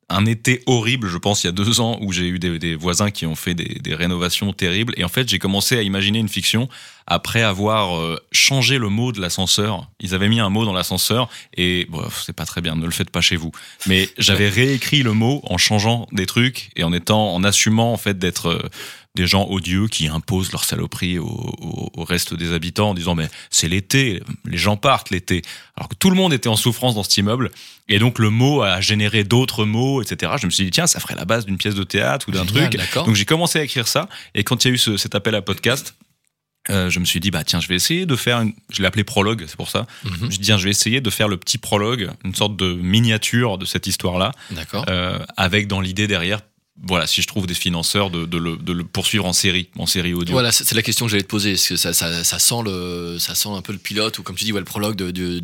un été horrible, je pense, il y a deux ans, où j'ai eu des, des voisins qui ont fait des, des rénovations terribles. Et en fait, j'ai commencé à imaginer une fiction après avoir euh, changé le mot de l'ascenseur. Ils avaient mis un mot dans l'ascenseur et bon, c'est pas très bien, ne le faites pas chez vous. Mais j'avais réécrit le mot en changeant des trucs et en étant, en assumant en fait d'être euh, des gens odieux qui imposent leur saloperie au, au- au reste des habitants en disant mais c'est l'été, les gens partent l'été. Alors que tout le monde était en souffrance dans cet immeuble et donc le mot a généré d'autres mots, etc. Je me suis dit tiens ça ferait la base d'une pièce de théâtre ou d'un truc. Donc j'ai commencé à écrire ça et quand il y a eu ce- cet appel à podcast. euh, je me suis dit bah tiens je vais essayer de faire une... je l'ai appelé prologue c'est pour ça Mhm. je me suis dit je vais essayer de faire le petit prologue une sorte de miniature de cette histoire là D'accord. euh, avec dans l'idée derrière voilà si je trouve des financeurs de, de le, de le poursuivre en série en série audio Voilà, c'est la question que j'allais te poser. Est-ce que ça, ça, ça sent le, ça sent un peu le pilote ou comme tu dis, ouais, le prologue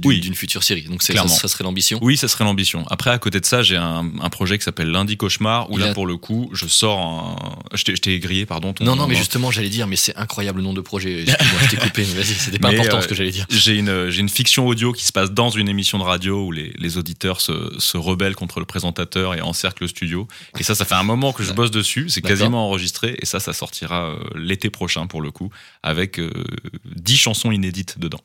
Oui. d'une future série. Donc c'est- ça, Clairement. ça serait l'ambition. Oui, ça serait l'ambition. Après, à côté de ça, j'ai un, un projet qui s'appelle Lundi Cauchemar, où Il là, a- pour le coup, je sors un... Je t'ai- grillé, pardon. ton- Non, non, mais justement, j'allais dire, mais c'est incroyable le nom de projet. Excuse-moi, je t'ai coupé. mais Vas-y, c'était pas Mais, important euh, ce que j'allais dire. J'ai une, une fiction audio qui se passe dans une émission de radio où les, les auditeurs se, se rebellent contre le présentateur et encerclent le studio. Et ça, ça fait un moment que je bosse dessus. C'est quasiment enregistré. Et ça, ça sortira euh, l'été prochain pour le coup, avec euh, 10 chansons inédites dedans.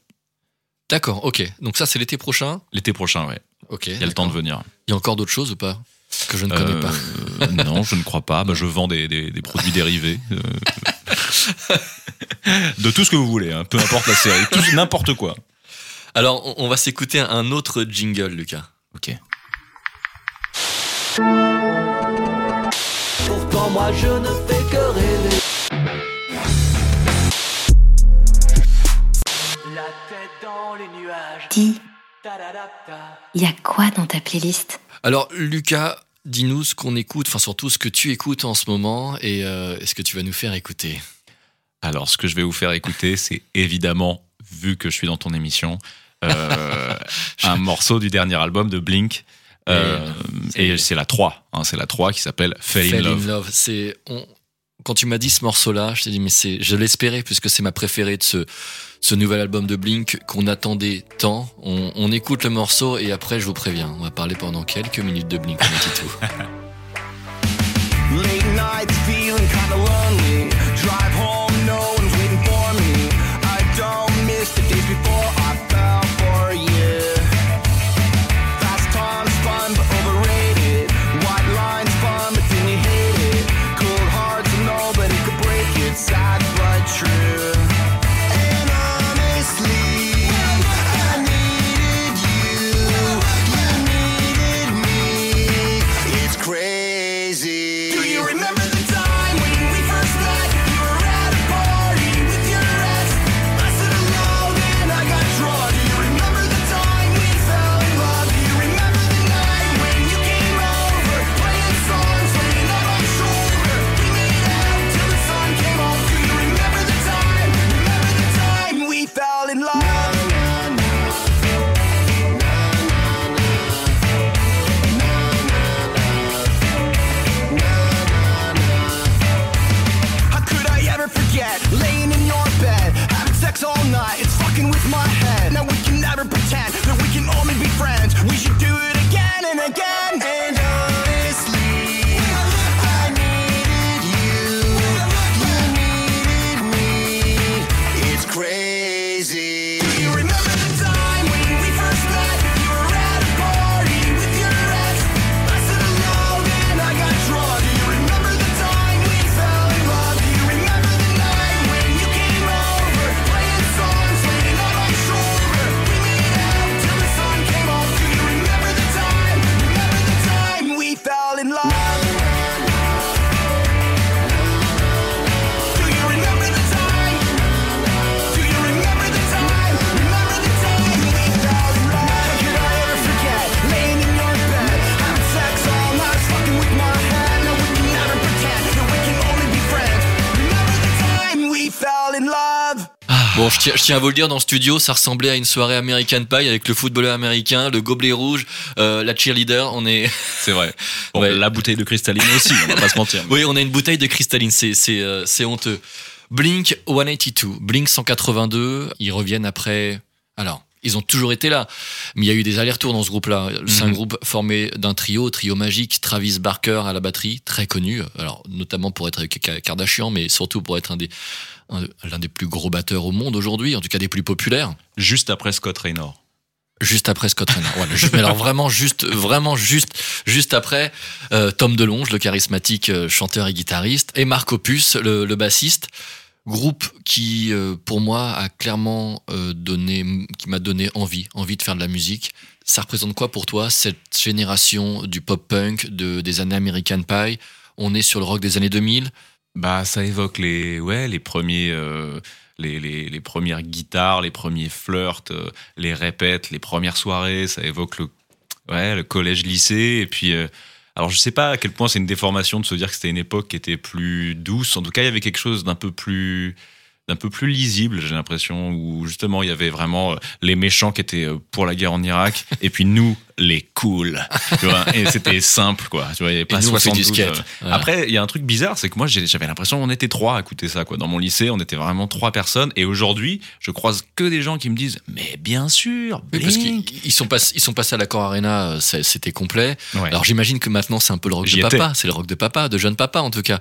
D'accord, ok. Donc ça, c'est l'été prochain? L'été prochain, ouais. Ok. Il y a le temps de venir. Il y a encore d'autres choses ou pas? Que je ne connais Euh, pas non, je ne crois pas. Bah, je vends des, des- des produits dérivés. euh, de tout ce que vous voulez, hein, peu importe la série, n'importe quoi. Alors, on- on va s'écouter un autre jingle, Lucas. Ok. Pourtant moi je ne fais que rêver. La tête dans les nuages. Dis, y a quoi dans ta playlist? Alors, Lucas, dis-nous ce qu'on écoute, enfin surtout ce que tu écoutes en ce moment et euh, ce que tu vas nous faire écouter? Alors, ce que je vais vous faire écouter, c'est évidemment, vu que je suis dans ton émission, euh, un morceau du dernier album de Blink. Euh, et c'est la 3, hein, c'est la 3 qui s'appelle Fell, Fell in Love. C'est quand tu m'as dit ce morceau-là, je t'ai dit mais c'est, je l'espérais puisque c'est ma préférée de ce ce nouvel album de Blink qu'on attendait tant. On, on écoute le morceau et après je vous préviens, on va parler pendant quelques minutes de Blink, on dit tout. Late nights Bon, je tiens, je tiens à vous le dire, dans le studio, ça ressemblait à une soirée American Pie avec le footballeur américain, le gobelet rouge, euh, la cheerleader. On est. C'est vrai. Bon, La bouteille de cristalline aussi, on va pas se mentir. Oui, on a une bouteille de cristalline, c'est c'est euh, c'est honteux. Blink 182, Blink 182, ils reviennent après. Alors, ils ont toujours été là, mais il y a eu des allers-retours dans ce groupe-là. C'est un Mhm. groupe formé d'un trio, trio magique, Travis Barker à la batterie, très connu, alors notamment pour être avec Ka- Kardashian, mais surtout pour être un des un- l'un des plus gros batteurs au monde aujourd'hui, en tout cas des plus populaires. Juste après Scott Raynor. Juste après Scott Raynor. Voilà, mais alors vraiment juste, vraiment juste, juste après euh, Tom DeLonge, le charismatique euh, chanteur et guitariste, et Marc Opus, le, le bassiste. Groupe qui, euh, pour moi, a clairement euh, donné, qui m'a donné envie, envie de faire de la musique. Ça représente quoi pour toi cette génération du pop punk de, des années American Pie? On est sur le rock des années 2000. Bah, ça évoque les, ouais, les premiers, euh, les, les, premières guitares, les premiers flirts, les répètes, les premières soirées. Ça évoque le, ouais, le collège-lycée. Et puis, alors je sais pas à quel point c'est une déformation de se dire que c'était une époque qui était plus douce. En tout cas, il y avait quelque chose d'un peu plus d'un peu plus lisible, j'ai l'impression, où justement il y avait vraiment euh, les méchants qui étaient euh, pour la guerre en Irak, et puis nous, les cools. Tu vois, et c'était simple, quoi. Tu vois, il y avait pas nous, on fait du 72, skate. euh. Après, il y a un truc bizarre, c'est que moi j'avais l'impression qu'on était trois à écouter ça, quoi. Dans mon lycée, on était vraiment trois personnes, et aujourd'hui, je croise que des gens qui me disent, mais bien sûr, Oui, parce Blink. qu'ils ils sont, pas, ils sont passés à l'accord Arena, euh, c'était complet. Ouais. Alors j'imagine que maintenant c'est un peu le rock de papa, c'est le rock de papa, de jeune papa en tout cas.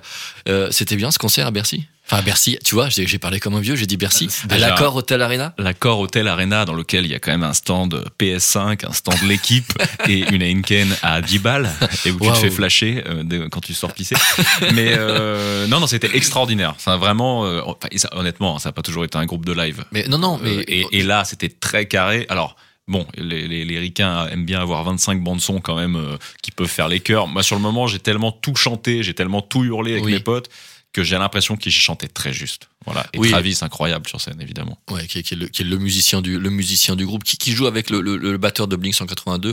Euh, c'était bien ce concert à Bercy? Enfin Bercy, tu vois, j'ai parlé comme un vieux, j'ai dit Bercy. à déjà- l'accord Hotel Arena? L'accord Hotel Arena dans lequel il y a quand même un stand PS5, un stand de l'équipe et une Heineken à 10 balles et où tu te fais flasher euh, quand tu sors pisser. Mais euh, non, non, c'était extraordinaire. A vraiment, euh, enfin, et ça, honnêtement, ça n'a pas toujours été un groupe de live. Mais non, non, mais Euh, et, et là, c'était très carré. Alors. Bon, les, les, les ricains aiment bien avoir 25 bandes son quand même euh, qui peuvent faire les chœurs. Moi, sur le moment, j'ai tellement tout chanté, j'ai tellement tout hurlé avec Oui. mes potes que j'ai l'impression qu'ils chantaient très juste. Voilà. Et Oui. Travis, incroyable sur scène, évidemment. Ouais, qui est, qui est le, qui est le musicien du, le musicien du groupe, qui, qui joue avec le, le, le batteur de Blink 182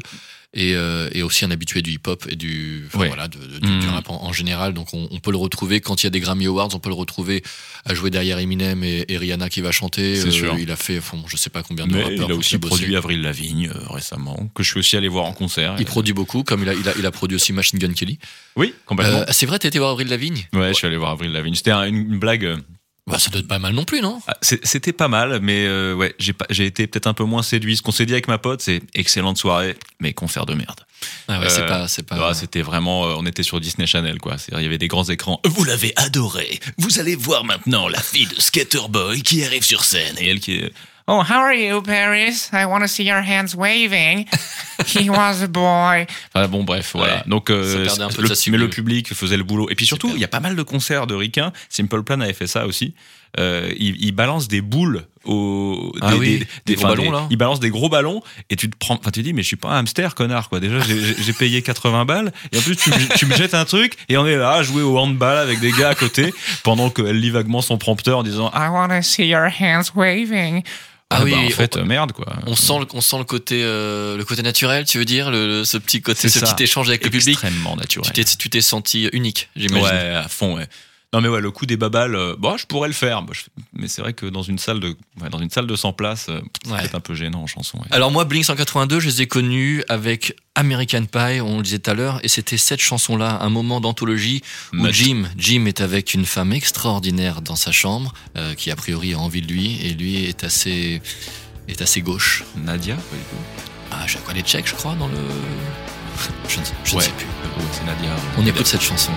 et, euh, et aussi un habitué du hip-hop et du, Ouais. voilà, de- de- du, du Mhm. rap en, en général. Donc on, on peut le retrouver quand il y a des Grammy Awards, on peut le retrouver à jouer derrière Eminem et, et Rihanna qui va chanter. C'est sûr. Il a fait, enfin, je sais pas combien de Mais rappeurs. il a aussi produit Avril Lavigne euh, récemment, que je suis aussi allé voir en concert. Il produit beaucoup, comme il a, il a, il a produit aussi Machine Gun Kelly. Oui, complètement. Euh, c'est vrai, été voir Avril Lavigne? Ouais, je suis allé voir Avril Lavigne. C'était un- une, une blague. Bah, Ça doit être pas mal non plus, non? Ah, C'était pas mal, mais euh, ouais, j'ai été peut-être un peu moins séduit. Ce qu'on s'est dit avec ma pote, c'est excellente soirée, mais concert de merde. Ah ouais, c'est Euh, pas, c'est pas. C'était vraiment, euh, on était sur Disney Channel, quoi. Il y avait des grands écrans. Vous l'avez adoré. Vous allez voir maintenant la fille de Skater Boy qui arrive sur scène et elle qui est. Oh, how are you, Paris? I want to see your hands waving. He was a boy. Enfin bon, bref, voilà. Ouais, Donc, euh, ça perdait un peu le- de sa mais le public faisait le boulot. Et puis surtout, il y a pas mal de concerts de ricains. Simple Plan avait fait ça aussi. Euh, il, il balance des boules au Ah oui, des gros ballons, là. Il balance des gros ballons et tu te prends. Enfin, tu te dis, mais je suis pas un hamster, connard, quoi. Déjà, j'ai- payé 80 balles et en plus, tu, me- tu me jettes un truc et on est là à jouer au handball avec des gars à côté pendant qu'elle lit vaguement son prompteur en disant, I want to see your hands waving. Ah oui, bah, en on- fait, euh, merde, quoi. On sent, le, on sent le côté, euh, le côté naturel, tu veux dire, le, le- ce petit côté, ce ça. petit échange avec le public. Extrêmement naturel. Tu t'es, tu t'es senti unique, j'imagine. Ouais, à fond, ouais. Non mais ouais, le coup des babales, euh, bon, je pourrais le faire. Bah, je- Mais c'est vrai que dans une salle de, ouais, dans une salle de 100 places, euh, c'est Ouais. peut-être un peu gênant en chanson. ouais. Alors moi, Blink 182, je les ai connus avec American Pie, on le disait tout à l'heure, et c'était cette chanson-là, un moment d'anthologie où. Jim, Jim est avec une femme extraordinaire dans sa chambre, euh, qui a priori a envie de lui, et lui est assez, est assez gauche. Nadia. Ah, j'ai quoi les Tchèques, je crois, dans le. Je ne, je sais plus. Ouais, c'est Nadia. On écoute cette chanson.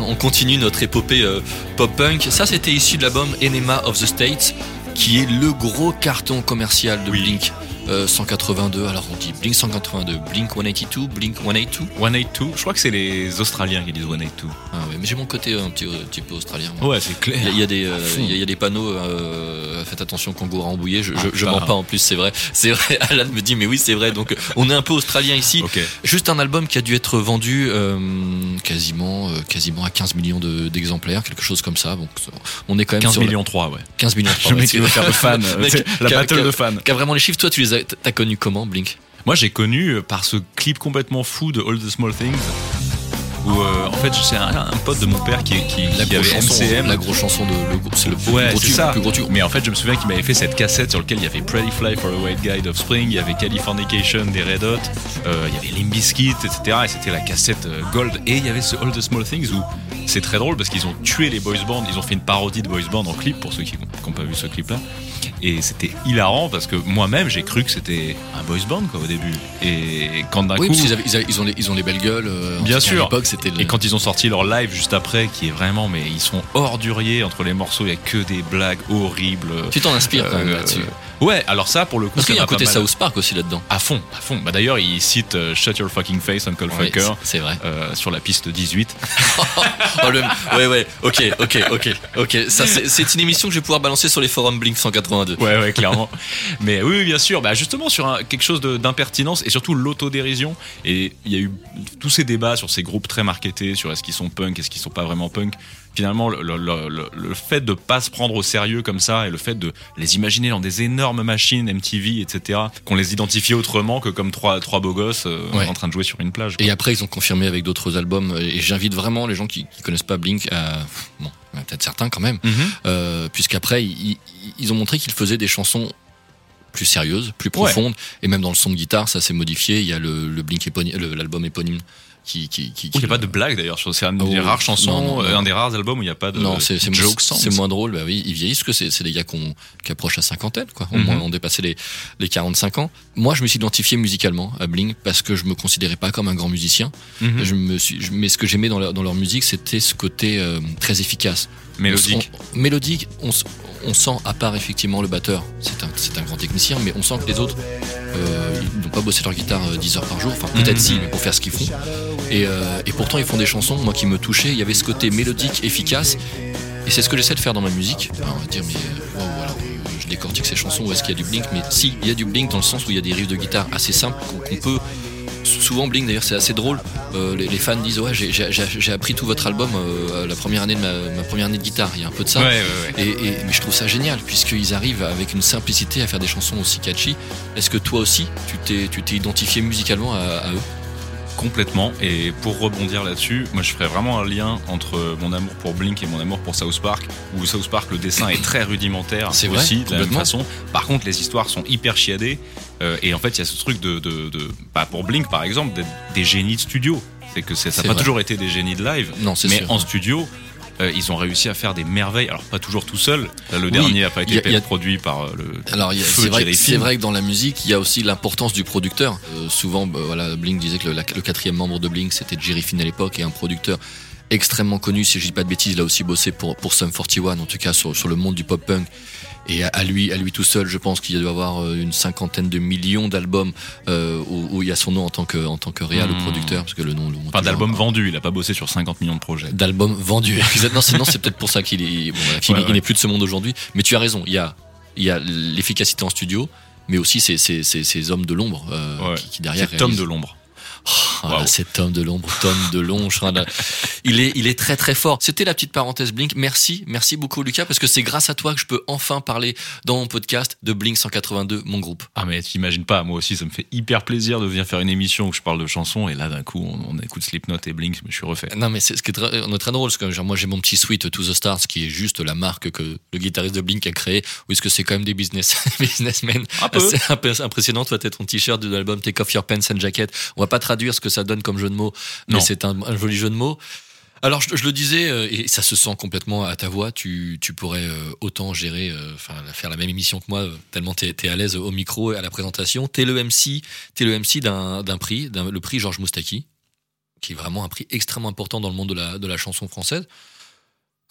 On continue notre épopée euh, pop-punk. Ça, c'était issu de l'album Enema of the States, qui est le gros carton commercial de Blink. Euh, 182. Alors on dit Blink 182, Blink 182, Blink 182. 182, je crois que c'est les Australiens qui disent 182. Ah ouais, mais j'ai mon côté un petit, un petit peu australien. moi. Ouais, c'est clair. Il y a- des, euh, À fond. il y a- il y a des panneaux. euh, faites attention, kangourou embouillé. Je, je, Ah, je ah. mens pas en plus, c'est vrai. C'est vrai. Alan me dit, mais oui, c'est vrai. Donc, on est un peu australien ici. Juste un album qui a dû être vendu euh, quasiment, euh, quasiment à 15 millions de- d'exemplaires, quelque chose comme ça. Donc, on est quand même 15 sur la- millions 3, ouais. 15 millions 3. Le mec qui veut faire le fan, euh, c'est la battle de fans. Qui a vraiment les chiffres. Toi, tu les as, t'as connu comment, Blink? Moi, j'ai connu euh, par ce clip complètement fou de All the Small Things. Où euh, en fait, c'est un, un pote de mon père qui, qui, La qui avait chanson, MCM. la grosse chanson de c'est le plus Ouais, gros tube, ça. le plus gros tube. Mais en fait, je me souviens qu'il m'avait fait cette cassette sur laquelle il y avait Pretty Fly for a White Guy d'Offspring, il y avait Californication des Red Hot, euh, il y avait Limp Bizkit, etc. Et c'était la cassette Gold. Et il y avait ce All the Small Things où c'est très drôle parce qu'ils ont tué les boys bands. Ils ont fait une parodie de boys band en clip pour ceux qui n'ont pas vu ce clip-là. Et c'était hilarant parce que moi-même j'ai cru que c'était un boys band quoi au début. Et quand d'un Oui, coup, parce qu'ils avaient- ils, avaient- ils ont les, ils ont les belles gueules. euh, en Bien sûr. l'époque, c'était le- Et quand ils ont sorti leur live juste après, qui est vraiment, mais ils sont orduriers entre les morceaux, il y a que des blagues horribles. Tu t'en inspires quand même Euh, là-dessus. Ouais, alors ça pour le coup, Parce qu'il y a un côté mal- South Park aussi là-dedans. À fond, à fond. Bah d'ailleurs, il cite euh, Shut Your Fucking Face, Uncle Oui, Fucker. c'est- vrai. euh, sur la piste 18. Oh, le- Ouais, ouais, ok, ok, ok, ok. Ça, c'est une émission que je vais pouvoir balancer sur les forums Blink 182. Ouais, ouais, clairement. Mais oui, oui, bien sûr. Bah, justement, sur un- quelque chose d'impertinence et surtout l'autodérision. Et il y a eu tous ces débats sur ces groupes très marketés, sur est-ce qu'ils sont punk, est-ce qu'ils sont pas vraiment punk. Finalement, le, le- le- le- le fait de pas se prendre au sérieux comme ça et le fait de les imaginer dans des énormes machines MTV, etc., qu'on les identifie autrement que comme trois, trois beaux gosses euh, Ouais. en train de jouer sur une plage. quoi. Et après, ils ont confirmé avec d'autres albums. Et j'invite vraiment les gens qui, qui connaissent pas Blink à. Bon, peut-être certains quand même. Mhm. Euh, Puisqu'après, ils, ont montré qu'ils faisaient des chansons plus sérieuses, plus profondes. Et même dans le son de guitare, ça s'est modifié. Il y a le, le Blink l'album éponyme qui. qui, qui, Il n'y a pas de blague d'ailleurs, c'est un Oh, des rares chansons, non, non, non. euh, un des rares albums où il n'y a pas de non, c'est moins drôle. Bah oui, ils vieillissent parce que c'est des gars qu'on- qui approchent la cinquantaine, quoi. Au Mhm. moins, on dépassé les les 45 ans. Moi, je me suis identifié musicalement à Blink parce que je me considérais pas comme un grand musicien. Mhm. Je me suis, mais ce que j'aimais dans leur, dans leur musique, c'était ce côté euh, très efficace, Mélodique. On- on- mélodique. On, on sent, à part effectivement le batteur, c'est un, un grand technicien, mais on sent que les autres, euh, ils n'ont pas bossé leur guitare euh, 10 heures par jour. Enfin, peut-être Mhm. si, mais pour faire ce qu'ils font. Et, euh, et pourtant, ils font des chansons, moi, qui me touchaient. Il y avait ce côté mélodique, efficace. Et c'est ce que j'essaie de faire dans ma musique. Alors, on va dire, mais euh, wow, voilà, euh, je décortique ces chansons, où est-ce qu'il y a du Blink? Mais si, il y a du Blink dans le sens où il y a des riffs de guitare assez simples qu'on peut. Souvent Blink d'ailleurs c'est assez drôle. Euh, les, les fans disent ouais j'ai- appris tout votre album euh, la première année de ma, ma première année de guitare. Il y a un peu de ça. Ouais, ouais, ouais. Et, et- mais je trouve ça génial puisqu'ils arrivent avec une simplicité à faire des chansons aussi catchy. Est-ce que toi aussi tu t'es tu t'es identifié musicalement à, à eux? Complètement. Et pour rebondir là-dessus, moi je ferais vraiment un lien entre mon amour pour Blink et mon amour pour South Park, où South Park le dessin est très rudimentaire C'est vrai, aussi, de la même façon. Par contre, les histoires sont hyper chiadées. Euh, et en fait, il y a ce truc de, de, de bah, pour Blink par exemple, d'être des génies de studio. C'est que ça n'a pas toujours été des génies de live, Non, c'est mais sûr. en studio. euh, ils ont réussi à faire des merveilles, alors pas toujours tout seul. Là, le Oui, dernier n'a pas été a- a- produit par euh, le Alors a- c'est vrai, vrai que dans la musique, il y a aussi l'importance du producteur. Euh, souvent, bah, voilà, Blink disait que le, la- le quatrième membre de Blink, c'était Jerry Finn à l'époque, et un producteur extrêmement connu. Si je dis pas de bêtises, il a aussi bossé pour pour Sum 41, en tout cas sur, sur le monde du pop punk. Et à, lui, à lui tout seul, je pense qu'il doit avoir euh, une cinquantaine de millions d'albums euh, où, où il y a son nom en tant que en tant que réal ou Hmm. producteur, parce que le nom. Le, Enfin, d'albums vendus, il a pas bossé sur 50 millions de projets. d'albums vendus. Exactement. Sinon, c'est peut-être pour ça qu'il est, bon, voilà, qu'il Ouais, il ouais. n'est plus de ce monde aujourd'hui. Mais tu as raison. Il y a, il y a l'efficacité en studio, mais aussi ces, ces, ces, ces hommes de l'ombre euh, Ouais. qui, qui derrière. Cet homme de l'ombre. Oh, là, cet homme de l'ombre, Tom de train de- il est, il est très très fort. C'était la petite parenthèse Blink. Merci, merci beaucoup Lucas, parce que c'est grâce à toi que je peux enfin parler dans mon podcast de Blink 182, mon groupe. Ah mais t'imagines pas, moi aussi ça me fait hyper plaisir de venir faire une émission où je parle de chansons et là d'un coup on, on écoute Slipknot et Blink, je me suis refait. Non mais c'est ce qui est très, on est très drôle parce que genre, moi j'ai mon petit suite To the Stars qui est juste la marque que le guitariste de Blink a créé ou est-ce que c'est quand même des business businessmen? Un peu. C'est impressionnant toi t'as ton t-shirt de l'album Take Off Your Pants and Jacket on va pas traduire ce que ça donne comme jeu de mots mais c'est un, un joli jeu de mots. Alors je, je le disais euh, et ça se sent complètement à ta voix tu, tu pourrais euh, autant gérer euh, enfin faire la même émission que moi tellement t'es es à l'aise au micro et à la présentation. T'es le MC le MC d'un prix le prix Georges Moustaki qui est vraiment un prix extrêmement important dans le monde de la, de la chanson française.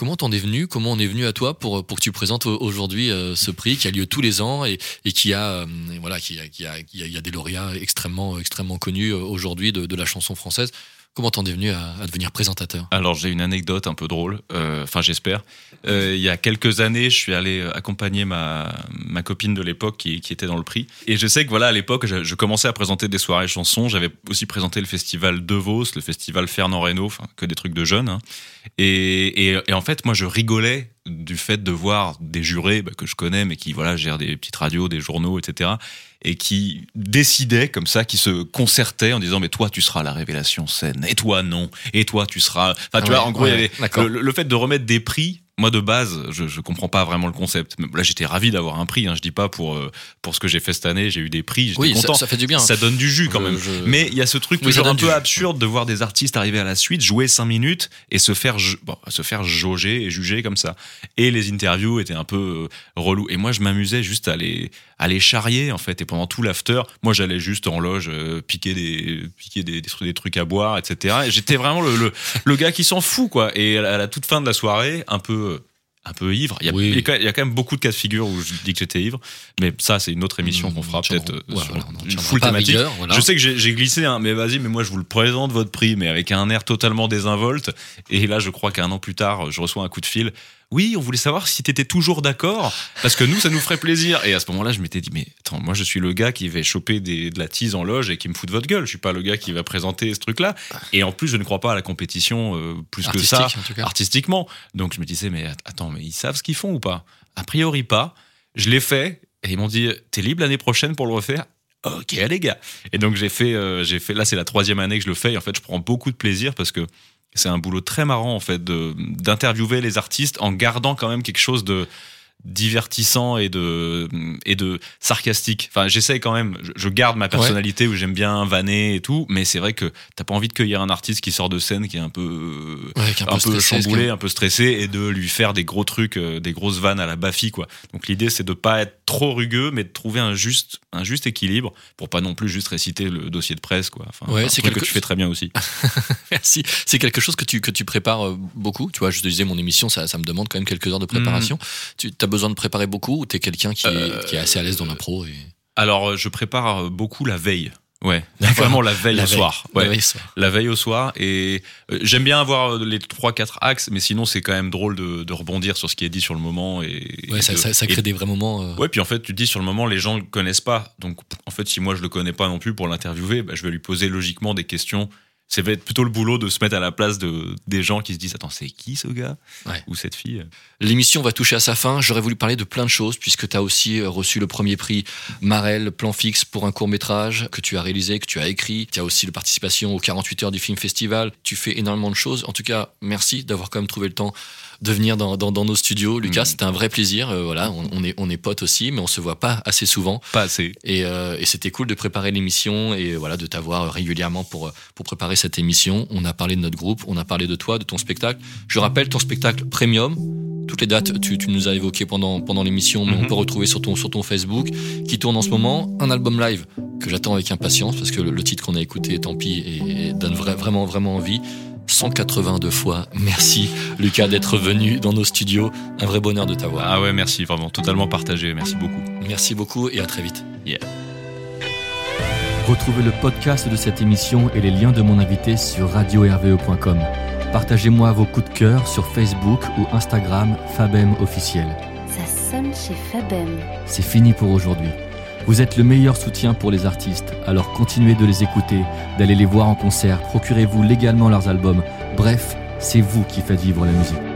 Comment t'en es venu Comment on est venu à toi pour, pour que tu présentes au- aujourd'hui euh, ce prix qui a lieu tous les ans et, et qui a euh, voilà qui a, qui a, qui a- il y a des lauréats extrêmement extrêmement connus euh, aujourd'hui de, de la chanson française. Comment t'en es venu à, devenir présentateur? Alors j'ai une anecdote un peu drôle, euh, enfin j'espère. Euh, il y a quelques années, je suis allé accompagner ma, ma copine de l'époque qui, était dans le prix. Et je sais que voilà, à l'époque, je, je commençais à présenter des soirées chansons. J'avais aussi présenté le festival De Vos, le festival Fernand Reynaud, que des trucs de jeunes. hein. Et en fait, moi je rigolais du fait de voir des jurés bah, que je connais, mais qui voilà gèrent des petites radios, des journaux, etc. Et qui décidaient comme ça, qui se concertaient en disant mais toi tu seras la révélation scène, et toi non, et toi tu seras. Enfin tu Ouais, vois, en gros il y ouais, avait d'accord. le, le fait de remettre des prix. Moi de base, je, je comprends pas vraiment le concept. Là, j'étais ravi d'avoir un prix. Hein. Je dis pas pour euh, pour ce que j'ai fait cette année, j'ai eu des prix. Oui, ça- content. ça fait du bien. Ça donne du jus quand Je- même. je- Mais il y a ce truc Oui, ça toujours un peu jus. absurde de voir des artistes arriver à la suite, jouer cinq minutes et se faire bon, se faire jauger et juger comme ça. Et les interviews étaient un peu euh, relous. Et moi, je m'amusais juste à les à les charrier en fait. Et pendant tout l'after, moi, j'allais juste en loge euh, piquer des piquer des, des, trucs- des trucs à boire, etc. Et j'étais vraiment le, le le gars qui s'en fout quoi. Et à la, toute fin de la soirée, un peu un peu ivre. Il y, a, quand même- il y a quand même beaucoup de cas de figure où je dis que j'étais ivre, mais ça c'est une autre émission qu'on fera peut-être euh, sur une full thématique. rigueur, voilà. Je sais que j'ai j'ai glissé, hein, mais vas-y, mais moi je vous le présente votre prix, mais avec un air totalement désinvolte. Et là, je crois qu'un an plus tard, je reçois un coup de fil. Oui, on voulait savoir si t'étais toujours d'accord, parce que nous, ça nous ferait plaisir. Et à ce moment-là, je m'étais dit, mais attends, moi je suis le gars qui va choper des, de la tease en loge et qui me fout de votre gueule. Je suis pas le gars qui va présenter ce truc-là. Et en plus, je ne crois pas à la compétition euh, plus que ça, artistiquement. Donc je me disais, mais attends, mais ils savent ce qu'ils font ou pas? A priori pas. Je l'ai fait et ils m'ont dit, t'es libre l'année prochaine pour le refaire? Ok les gars. Et donc j'ai fait, euh, j'ai fait. Là c'est la troisième année que je le fais. Et en fait, je prends beaucoup de plaisir parce que c'est un boulot très marrant en fait d'interviewer les artistes en gardant quand même quelque chose de divertissant et de et de sarcastique. Enfin, j'essaye quand même. je- Je garde ma personnalité où j'aime bien vanner et tout, mais c'est vrai que t'as pas envie de cueillir un artiste qui sort de scène qui est un peu Ouais, qui est un un, peu peu stressé, chamboulé, un peu stressé et de lui faire des gros trucs, euh, des grosses vannes à la Bafi quoi. Donc l'idée c'est de pas être trop rugueux, mais de trouver un juste un juste équilibre pour pas non plus juste réciter le dossier de presse quoi. Enfin, Ouais, c'est quelque- que tu fais très bien aussi. Merci. C'est quelque chose que tu, que tu prépares euh, beaucoup. Tu vois, je te disais, mon émission, ça, ça me demande quand même quelques heures de préparation. Tu as besoin de préparer beaucoup ou t'es quelqu'un qui, est- qui est assez à l'aise dans l'impro et... Alors, euh, je prépare euh, beaucoup la veille. Ouais, vraiment la veille La au veille. soir. La Ouais. veille au soir. La veille au soir. Et euh, j'aime bien avoir euh, les trois quatre axes, mais sinon c'est quand même drôle de, de rebondir sur ce qui est dit sur le moment. Et, Ouais, et ça, de- ça, ça crée et- des vrais moments. euh, Ouais, puis en fait, tu te dis sur le moment, les gens le connaissent pas. Donc, en fait, si moi je le connais pas non plus pour l'interviewer, bah, je vais lui poser logiquement des questions. Ça va être plutôt le boulot de se mettre à la place de, des gens qui se disent Attends, c'est qui ce gars Ouais. Ou cette fille? L'émission va toucher à sa fin. J'aurais voulu parler de plein de choses puisque tu as aussi euh, reçu le premier prix Marel, plan fixe pour un court métrage que tu as réalisé, que tu as écrit. Tu as aussi la participation aux 48 heures du film festival. Tu fais énormément de choses. En tout cas, merci d'avoir quand même trouvé le temps de venir dans, dans, dans nos studios. Lucas, c'était un vrai plaisir. Euh, voilà, on, on est, on est potes aussi, mais on se voit pas assez souvent. Pas assez. Et, euh, et c'était cool de préparer l'émission et voilà de t'avoir régulièrement pour, pour préparer cette émission. On a parlé de notre groupe, on a parlé de toi, de ton spectacle. Je rappelle ton spectacle premium. Toutes les dates, tu, tu nous as évoquées pendant, pendant l'émission, mais on Mhm. peut retrouver sur ton, sur ton Facebook, qui tourne en ce moment, un album live que j'attends avec impatience parce que le, le titre qu'on a écouté, tant pis, et, et donne vra- vraiment, vraiment envie. 182 fois. Merci Lucas d'être venu dans nos studios. Un vrai bonheur de t'avoir. Ah ouais, merci, vraiment, totalement partagé. Merci beaucoup. Merci beaucoup et à très vite. Yeah. Retrouvez le podcast de cette émission et les liens de mon invité sur radio-rve.com. Partagez-moi vos coups de cœur sur Facebook ou Instagram Fabem officiel. Ça sonne chez Fabem. C'est fini pour aujourd'hui. Vous êtes le meilleur soutien pour les artistes, alors continuez de les écouter, d'aller les voir en concert, procurez-vous légalement leurs albums. Bref, c'est vous qui faites vivre la musique.